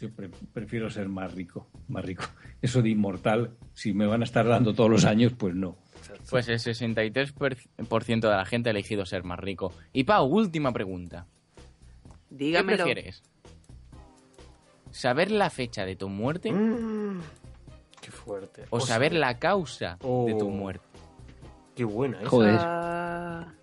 Yo pre- prefiero ser más rico, más rico. Eso de inmortal, si me van a estar dando todos los años, pues no. Pues el 63% de la gente ha elegido ser más rico. Y Pau, última pregunta. ¿Qué Dígamelo. prefieres? ¿Saber la fecha de tu muerte Qué fuerte. o saber la causa de tu Oh. muerte? Qué buena esa. Joder. Ah,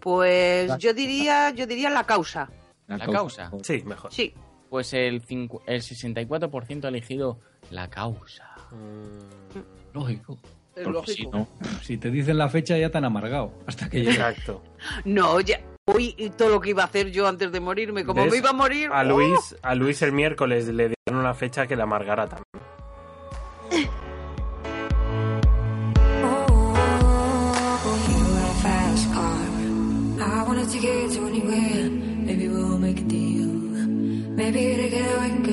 pues yo diría, yo diría la causa. ¿La, causa? Sí, mejor. Sí. Pues el, cincu- el 64% ha elegido la causa. Lógico. Es lógico. si no- Si te dicen la fecha ya te han amargado. Hasta que llegue. Exacto. No, ya. Uy, y todo lo que iba a hacer yo antes de morirme, como ¿Ves? me iba a morir. A ¡oh! Luis, a Luis el miércoles le dieron una fecha que la amargara también. Wanted to get to anywhere.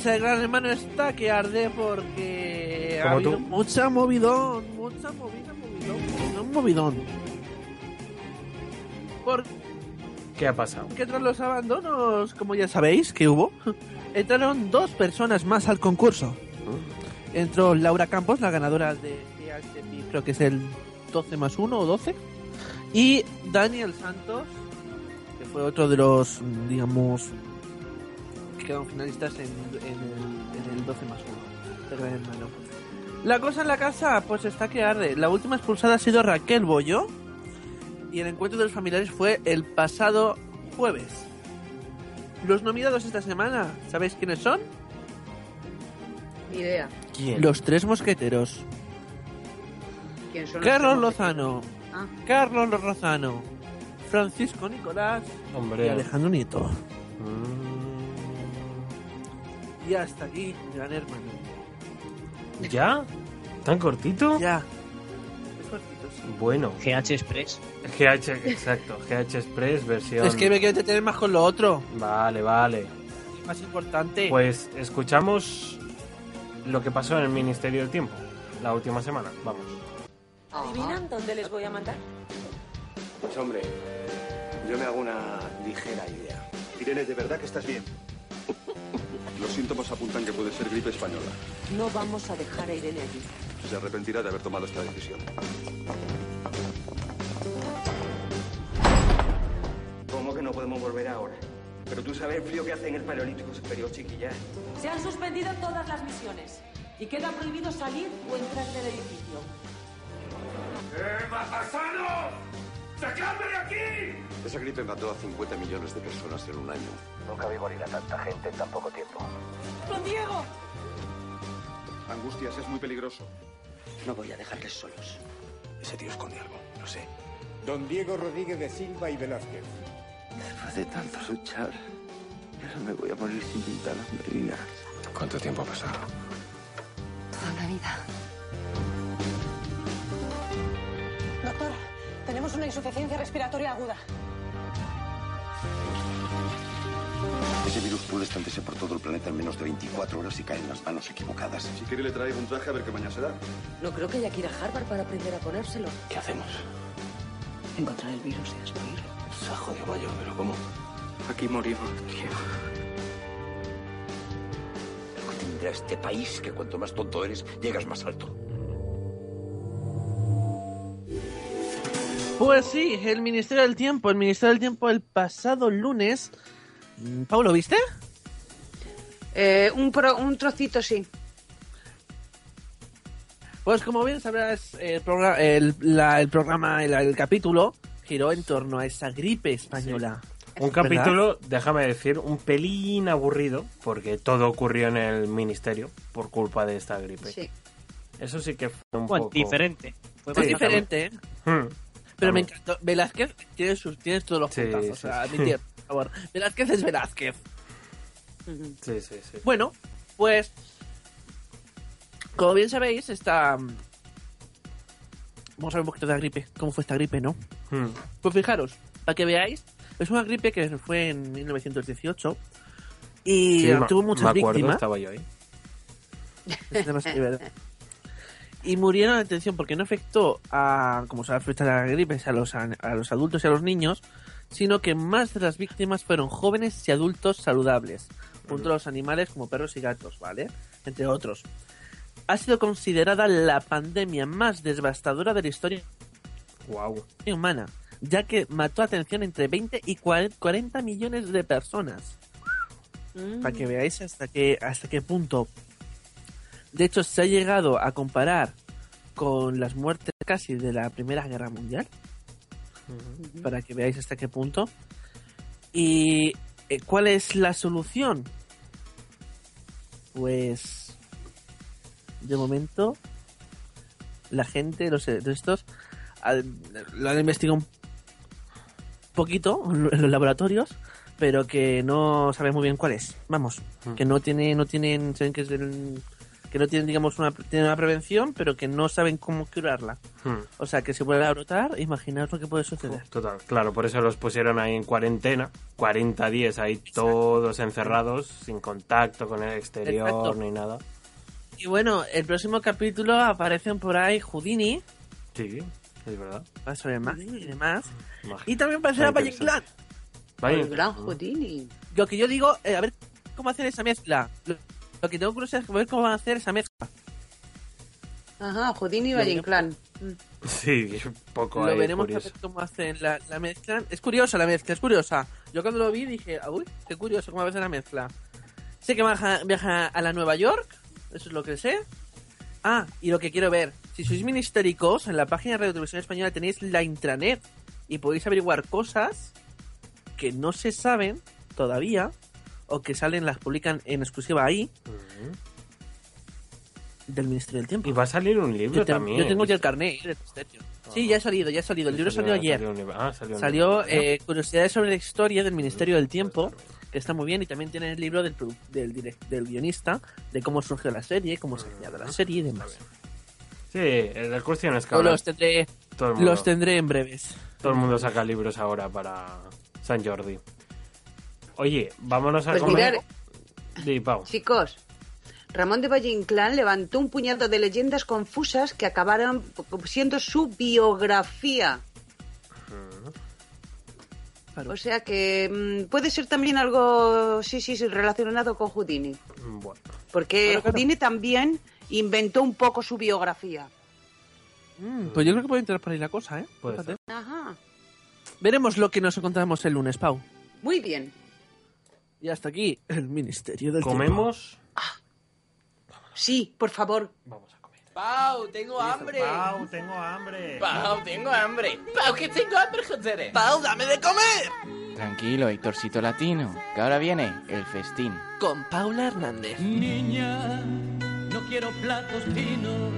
Casa del gran hermano está que arde porque ha habido mucha movidón, mucha movida, movidón, movidón, movidón. Porque ¿Qué ha pasado? tras los abandonos, como ya sabéis que hubo, entraron dos personas más al concurso. Entró Laura Campos, la ganadora de PHP, creo que es el 12 más 1 o 12, y Daniel Santos, que fue otro de los, digamos, que quedaron finalistas en, en el, en el 12 más 1 de Gran Hermano. La cosa en la casa, pues está que arde. La última expulsada ha sido Raquel Bollo, y el encuentro de los familiares fue el pasado jueves. Los nominados esta semana, ¿sabéis quiénes son? Ni idea. ¿Quién? Los tres mosqueteros. ¿Quién son los Carlos Lozano, Ah. Carlos Lozano, Francisco Nicolás Hombre. y Alejandro Nieto. Mm, Y hasta aquí, gran hermano. ¿Ya? ¿Tan cortito? Ya. Bueno. GH Express. GH, exacto. GH Express versión. Es que me quiero entretener más con lo otro. Vale, vale. Más importante. Pues escuchamos lo que pasó en el Ministerio del Tiempo la última semana. Vamos. ¿Adivinan dónde les voy a mandar? Pues hombre, Yo me hago una ligera idea. Irene, ¿de verdad que estás bien? Los síntomas apuntan que puede ser gripe española. No vamos a dejar a Irene allí. Se arrepentirá de haber tomado esta decisión. ¿Cómo que no podemos volver ahora? Pero tú sabes el frío que hace en el Paleolítico Superior, chiquilla. Se han suspendido todas las misiones y queda prohibido salir o entrar del edificio. ¡Eh, bajasanos! ¡Sacadme de aquí! Esa gripe mató a 50 millones de personas en un año. Nunca vi morir a tanta gente en tan poco tiempo. ¡Don Diego! Angustias es muy peligroso. No voy a dejarles solos. Ese tío esconde algo, lo sé. Don Diego Rodríguez de Silva y Velázquez. Después de tanto luchar, ahora me voy a morir sin pintar las merinas. ¿Cuánto tiempo ha pasado? Toda una vida. Doctor, tenemos una insuficiencia respiratoria aguda. Ese virus puede extenderse por todo el planeta en menos de 24 horas y caer en las manos equivocadas. Si quiere le traigo un traje a ver qué mañana se da. No creo que haya que ir a Harvard para aprender a ponérselo. ¿Qué hacemos? Encontrar el virus y destruirlo. Se ha jodido mayo, pero ¿cómo? Aquí morimos, tío. Algo tendrá este país que cuanto más tonto eres, llegas más alto. Pues sí, el Ministerio del Tiempo. El Ministerio del Tiempo el pasado lunes. Mm, Pablo, ¿viste? Eh, un, pro- un trocito sí. Pues como bien sabrás, el, progra- el, la- el programa, el, el capítulo giró en torno a esa gripe española. Un ¿Verdad? capítulo, déjame decir, un pelín aburrido, porque todo ocurrió en el ministerio por culpa de esta gripe. Sí. Eso sí que fue un Bueno, poco... diferente. Fue Fue Sí, diferente, ¿eh? Pero me encantó. Velázquez tiene sus, tienes todos los Sí, puntazos. sí, o sea, sí. admitir, por favor. Velázquez es Velázquez. Sí, sí, sí. Bueno, pues. Como bien sabéis, esta. Vamos a ver un poquito de la gripe. ¿Cómo fue esta gripe, no? Hmm. Pues fijaros, para que veáis, es una gripe que fue en 1918 y tuvo muchas me acuerdo, víctimas. estaba yo ahí. Es. Y murieron, atención, porque no afectó a, como se afecta la gripe, a los, a, a los adultos y a los niños, sino que más de las víctimas fueron jóvenes y adultos saludables, junto a los animales como perros y gatos, ¿vale? Entre otros. Ha sido considerada la pandemia más devastadora de la historia Wow. humana, ya que mató, atención, entre 20 y 40 millones de personas. Para que veáis hasta qué, hasta qué punto. De hecho, se ha llegado a comparar con las muertes casi de la Primera Guerra Mundial. Para que veáis hasta qué punto. ¿Y eh, cuál es la solución? Pues. De momento. La gente, los de estos. Lo han investigado un poquito en los laboratorios pero que no saben muy bien cuál es. Vamos, que no tiene, no tienen, saben que es del- que no tienen, digamos, una, tienen una prevención, pero que no saben cómo curarla. Hmm. O sea, que se vuelve a brotar, imaginaos lo que puede suceder. Total, claro, por eso los pusieron ahí en cuarentena, 40 días ahí todos encerrados, sin contacto con el exterior Exacto. ni nada. Y bueno, el próximo capítulo aparecen por ahí Houdini, Sí, es verdad. va sobre magia y demás. Magia. Y también aparecerá Valle. Inclán. Valle El Inclán. gran Houdini. Lo que yo digo, eh, a ver cómo hacer esa mezcla. Lo, que tengo curiosidad es ver cómo van a hacer esa mezcla. Ajá, Houdini y Valle Inclán. Mm. Sí, un poco Lo ahí veremos a ver cómo hacen la, la mezcla. Es curiosa la mezcla, es curiosa. Yo cuando lo vi dije, uy, qué curioso cómo va a ser la mezcla. Sé que viaja, viaja a la Nueva York, eso es lo que sé. Ah, y lo que quiero ver, si sois ministéricos, en la página de Radio Televisión Española tenéis la intranet y podéis averiguar cosas que no se saben todavía o que salen, las publican en exclusiva ahí del Ministerio del Tiempo. Y va a salir un libro Yo, te- también. yo tengo ya el carnet del Ministerio. Sí, ya ha salido, ya ha salido. El libro salió, ayer. Salió. Ah, salió Salió eh, Curiosidades sobre la historia del Ministerio del Tiempo, que está muy bien, y también tiene el libro del, del, direct- del guionista, de cómo surgió la serie, cómo se ha creado la serie y demás. Sí, eh, la cuestión es que los tendré, los tendré en breves. todo el mundo saca libros ahora para San Jordi. Oye, vámonos a Pues comer. mirar, chicos, Ramón de Valle Inclán levantó un puñado de leyendas confusas que acabaron siendo su biografía. O sea que mm, puede ser también algo, sí, sí, sí, relacionado con Houdini. Bueno. Porque Claro, claro. Houdini también inventó un poco su biografía. Mm, pues yo creo que puede entrar por ahí la cosa, ¿eh? Puede. Ajá. Veremos lo que nos encontramos el lunes, Pau. Muy bien. Y hasta aquí el Ministerio del ¿Comemos? Sí, por favor. Pau, tengo hambre. Pau, tengo hambre. Pau, tengo hambre. Pau, que tengo hambre, joder. Pau, dame de comer. Tranquilo, Héctorcito Latino, que ahora viene el festín. Con Paula Hernández. Niña, no quiero platos finos.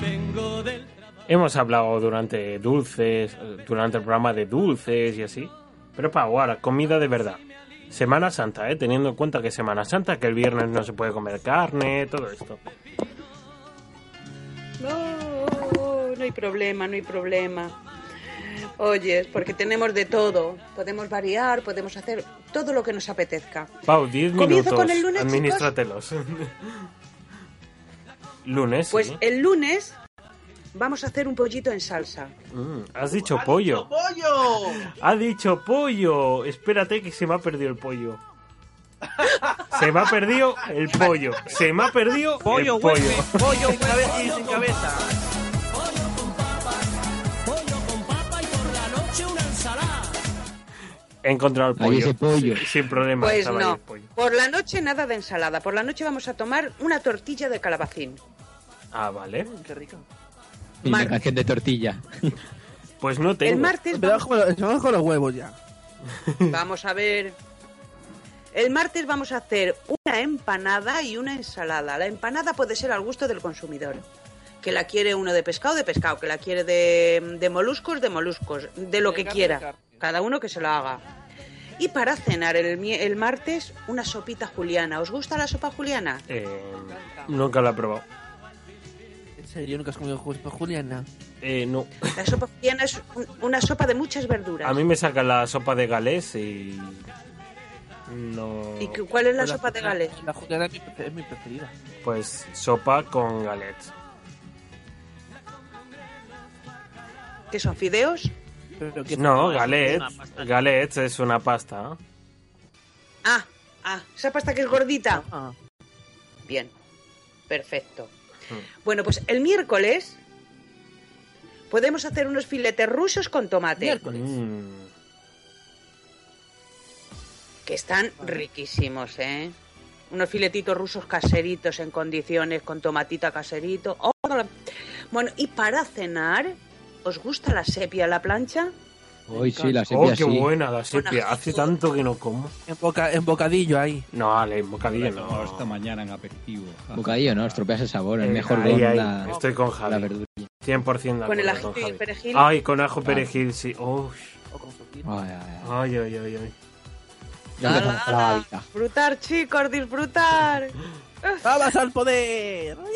Vengo del Hemos hablado durante dulces, eh, durante el programa de dulces y así. Pero para ahora, comida de verdad. Semana Santa, ¿eh? Teniendo en cuenta que Semana Santa, que el viernes no se puede comer carne, todo esto. No, no hay problema, no hay problema. Oyes, porque tenemos de todo. Podemos variar, podemos hacer todo lo que nos apetezca. Pau, 10 Comienzo minutos. con el lunes, chicos. Administratelos. lunes, Pues sí. el lunes vamos a hacer un pollito en salsa. Mm, has dicho pollo. ¡Pollo! Ha dicho pollo. Espérate que se me ha perdido el pollo. Se me ha perdido el pollo. Se me ha perdido Pollo, el pollo. pollo sin cabe- y sin cabeza. He encontrado el Ahí pollo. ese pollo. Sí, sin problema. Pues no. el pollo. Por la noche nada de ensalada. Por la noche vamos a tomar una tortilla de calabacín. Ah, vale. Qué rico. Y canción de tortilla. Pues no tengo. El martes Vamos con, los, vamos con los huevos ya. Vamos a ver. El martes vamos a hacer una empanada y una ensalada. La empanada puede ser al gusto del consumidor. Que la quiere uno de pescado, de pescado. Que la quiere de, de moluscos, de moluscos. De lo De que carne, quiera. Cada uno que se lo haga. Y para cenar el, mi- el martes, una sopita juliana. ¿Os gusta la sopa juliana? Eh, nunca lo he probado. Serio, nunca has comido justo Juliana. Eh, no. La sopa juliana es un- una sopa de muchas verduras. A mí me saca la sopa de galés y. No. ¿Y cu- cuál es la sopa de gales? La Juliana es mi preferida. Pues sopa con galets. ¿Qué son fideos? Pero que- No, galets. Galets es una pasta. Ah, ah, esa pasta que es gordita. Ah, Bien, perfecto. Mm. Bueno, pues el miércoles podemos hacer unos filetes rusos con tomate, miércoles. Mm. que están riquísimos, ¿eh? Unos filetitos rusos caseritos en condiciones, con tomatita caserito. ¡Oh! Bueno, y para cenar, ¿os gusta la sepia a la plancha? Hoy sí, la Oh, sepia qué sí. buena la sepia. Hace tanto que no como. En, boca, en bocadillo ahí. No, vale, bocadillo No, esta mañana en aperitivo. Bocadillo, ¿no? Estropeas el sabor. Es Eh, mejor ahí, con ahí, la, Estoy con la Javi. verdura. 100% de Con el ajito y el perejil. Ay, con ajo perejil, sí. Uy. O con. Ay, ay, ay. Ay, ay, ay, ay. Ya ¡Hala, empezamos con la babita. Disfrutar, chicos, disfrutar. ¡Vamos al poder!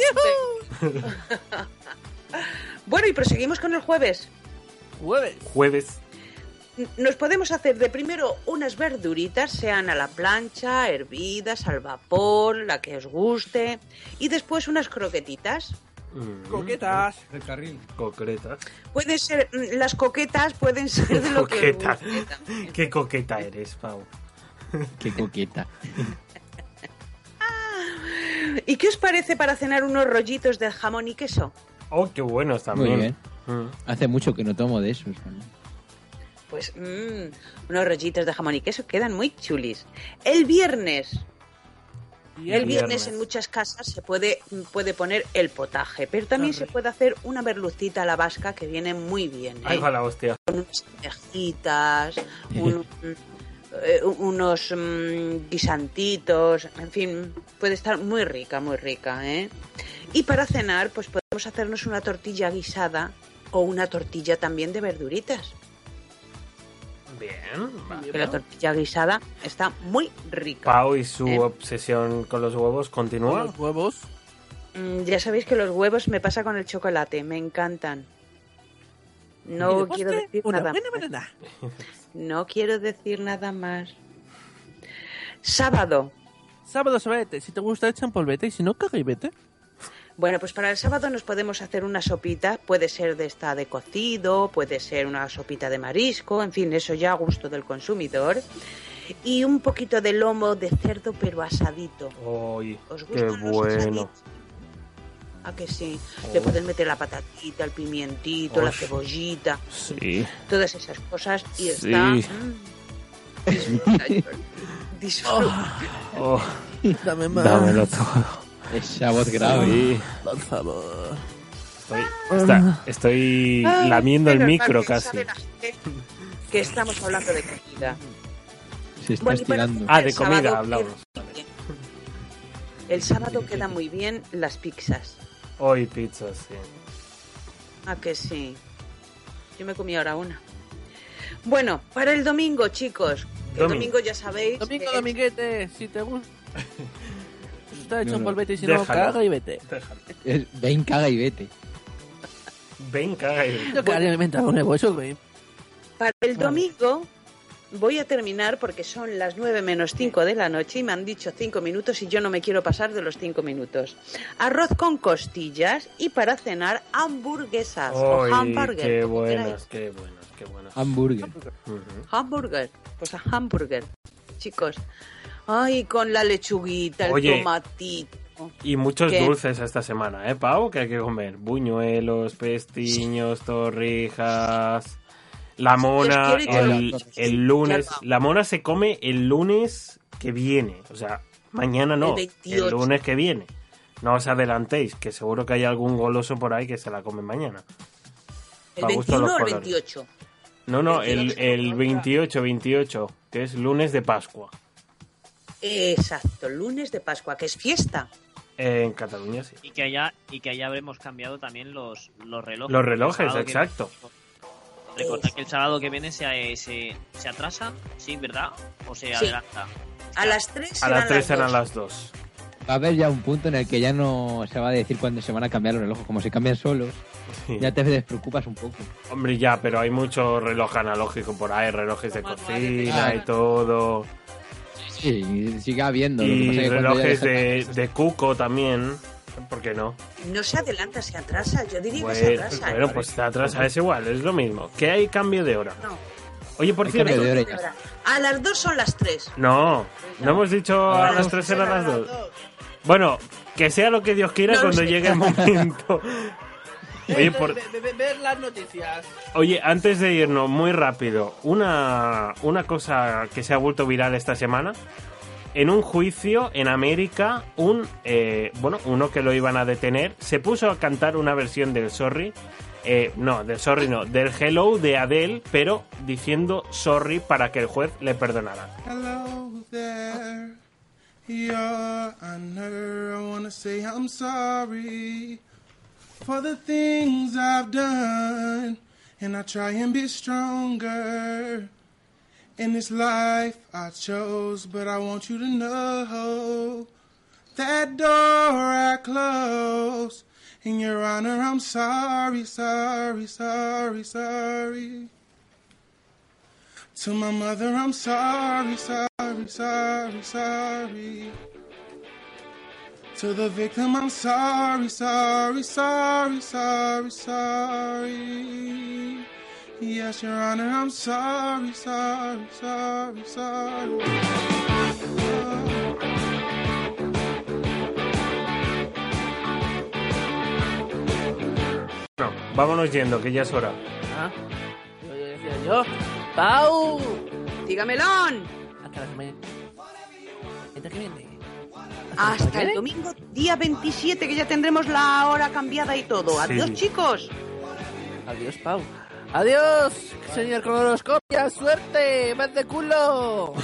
Bueno, y proseguimos con el jueves. Jueves. Jueves. Nos podemos hacer de primero unas verduritas, sean a la plancha, hervidas, al vapor, la que os guste, y después unas croquetitas. Mm, Coquetas. De carril. Concretas. Pueden ser, mm, las coquetas pueden ser de lo que os Coqueta. guste también. Qué coqueta eres, Pau. Qué coqueta. ¿Y qué os parece para cenar unos rollitos de jamón y queso? Oh, qué buenos también. Muy bien. Mm. Hace mucho que no tomo de esos. ¿no? Pues mm, unos rollitos de jamón y queso quedan muy chulis. El viernes, Y el viernes viernes. en muchas casas se puede, puede poner el potaje, pero también se puede hacer una merlucita a la vasca que viene muy bien. ¿eh? Ahí va la hostia. con unas cejitas, un- eh, unos mm, guisantitos, en fin, puede estar muy rica, muy rica, ¿eh? Y para cenar, pues podemos hacernos una tortilla guisada o una tortilla también de verduritas. Bien. Que la tortilla guisada está muy rica. Pau y su ¿Eh? obsesión con los huevos Con continúa. los huevos. Mm, ya sabéis que los huevos me pasa con el chocolate, me encantan. Y No de quiero decir una nada. buena más. banana. No quiero decir nada más. Sábado, Sábado se vete. Si te gusta, echa en polvete. Y si no, caga y vete. Bueno, pues para el sábado nos podemos hacer una sopita, puede ser de esta de cocido, puede ser una sopita de marisco, en fin, eso ya a gusto del consumidor. Y un poquito de lomo de cerdo pero asadito. Uy, ¿Os qué gustan los bueno. ¿A que sí? Le pueden meter la patatita, el pimientito, la cebollita, Sí. todas esas cosas y Sí. está... mm, disfruta, disfruta. Oh, Dame más. dámelo todo. Esa voz grave. Sí. Por favor. Estoy, está- estoy Ay, lamiendo el micro casi. Que estamos hablando de comida. Se está Bueno, estirando. Ah, de comida hablamos. El sábado quedan muy bien las pizzas. Hoy pizza, sí. ¿A que sí? Yo me comí ahora una. Bueno, para el domingo, chicos. El Domingo. domingo ya sabéis. Domingo, dominguete, si te gusta. Está hecho No, un no. polvete y si no, caga y vete. Déjalo. Ven, caga y vete. Ven, caga y- Yo cada día me invento un negocio, güey. Para el domingo voy a terminar porque son las 9 menos 5 de la noche y me han dicho 5 minutos y yo no me quiero pasar de los 5 minutos. Arroz con costillas y para cenar hamburguesas o Ay, hamburger. qué buenas, qué buenas, qué buenas. Hamburger. Ujú. Hamburger. Pues a hamburger, chicos. Ay, con la lechuguita, el Oye. tomatito. Y muchos ¿Qué? dulces esta semana, ¿eh, Pau? Que hay que comer. Buñuelos, pestiños, torrijas... La mona, el, el lunes... La mona se come el lunes que viene. O sea, mañana no. El El, 28. lunes que viene. No os adelantéis, que seguro que hay algún goloso por ahí que se la come mañana. ¿El Pa' gusto 21 los o el colores. 28? No, no, el, 28. el 28, 28, que es lunes de Pascua. Exacto, lunes de Pascua, que es fiesta. En Cataluña, sí. Y que allá, y que allá habremos cambiado también los, los relojes. Los El relojes, sábado que- exacto. Recordad que el sábado que viene se, se, se atrasa, sí, ¿verdad? O se Sí. adelanta. A las 3 A las 3 serán las 2. Va a haber ya un punto en el que ya no se va a decir cuándo se van a cambiar los relojes. Como se cambian solos, ya te despreocupas un poco. Hombre, ya, pero hay mucho reloj analógico por ahí, relojes de cocina y todo. Sí, sigue habiendo. lo que Y que relojes de, de cuco también. ¿Por qué no? No se adelanta, se atrasa. Yo diría que se atrasa. ¿eh? bueno, pues atrás es igual, es lo mismo. Que hay cambio de hora. No. Oye, por Hay cierto. cambio de hora ya. A las 2 son las 3. No, no hemos dicho a las 3 eran las 2. Bueno, que sea lo que Dios quiera No cuando llegue el momento. Oye, por, Ve- ve- ve- ver las noticias. Oye, antes de irnos, muy rápido, una, una cosa que se ha vuelto viral esta semana. En un juicio en América, un eh, bueno, uno que lo iban a detener, se puso a cantar una versión del Sorry. eh, no, del Sorry no, del Hello de Adele, pero diciendo sorry para que el juez le perdonara. Hello there, Your Honor. I want to say I'm sorry for the things I've done, and I try and be stronger in this life I chose. But I want you to know that door I closed. In Your Honor, I'm sorry, sorry, sorry, sorry. To my mother, I'm sorry, sorry, sorry, sorry. To the victim, I'm sorry, sorry, sorry, sorry, sorry. Yes, Your Honor, I'm sorry, sorry, sorry, sorry. Bueno, vámonos yendo, que ya es hora. Ah, yo, yo decía yo. ¡Pau! Dígamelón. Hasta la semana. ¿Esta que viene? Hasta el domingo, día 27, que ya tendremos la hora cambiada y todo. Sí. Adiós, chicos. Adiós, Pau. Adiós, señor colonoscopia. ¡Suerte! ¡Más de culo!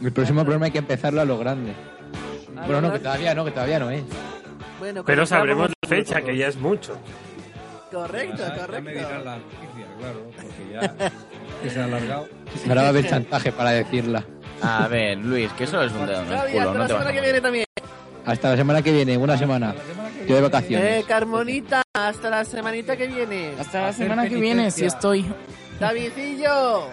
El próximo programa hay que empezarlo a lo grande. A Bueno, no, que todavía no, que todavía no es. Bueno, Pero sabremos la fecha, que ya es mucho. Correcto, Ya- ya correcto. me la noticia, claro, porque ya que se ha alargado. Ahora va a haber chantaje para decirla. A ver, Luis, que eso es un dedo en el culo, hasta no la te vas semana a que viene también. Hasta la semana que viene, una semana. Yo de vacaciones. Eh, Carmonita, hasta la semanita que viene. Hasta la semana que viene, si estoy. Davidillo,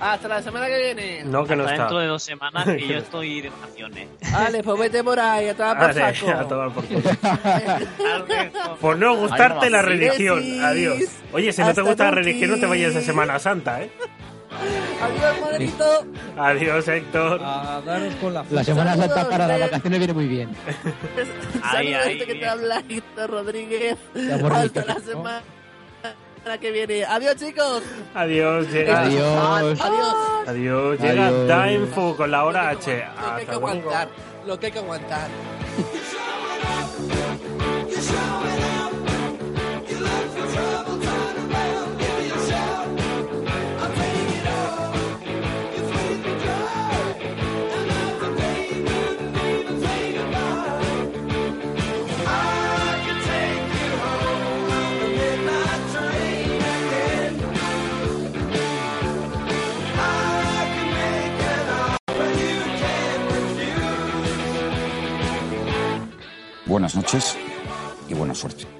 Hasta la semana que viene. No, que no Hasta está. dentro de dos semanas que yo estoy de vacaciones. Vale, pues vete por ahí, a tomar por Vale, saco. a tomar por culo. Por no gustarte Ay, no, la religión. Adiós. Oye, si no te gusta la religión, no te vayas de Semana Santa, ¿eh? Adiós, modelito. Adiós, Héctor. A daros con la La Semana Santa para las vacaciones viene muy bien. Ahí, Saludos ahí. este que te habla Héctor Rodríguez. Hasta la ¿no? semana que viene. Adiós, chicos. Adiós, llega. Adiós. Adiós. Adiós, llega. Dainfo con la hora H. Lo que hay que aguantar. Lo que hay que aguantar. Buenas noches y buena suerte.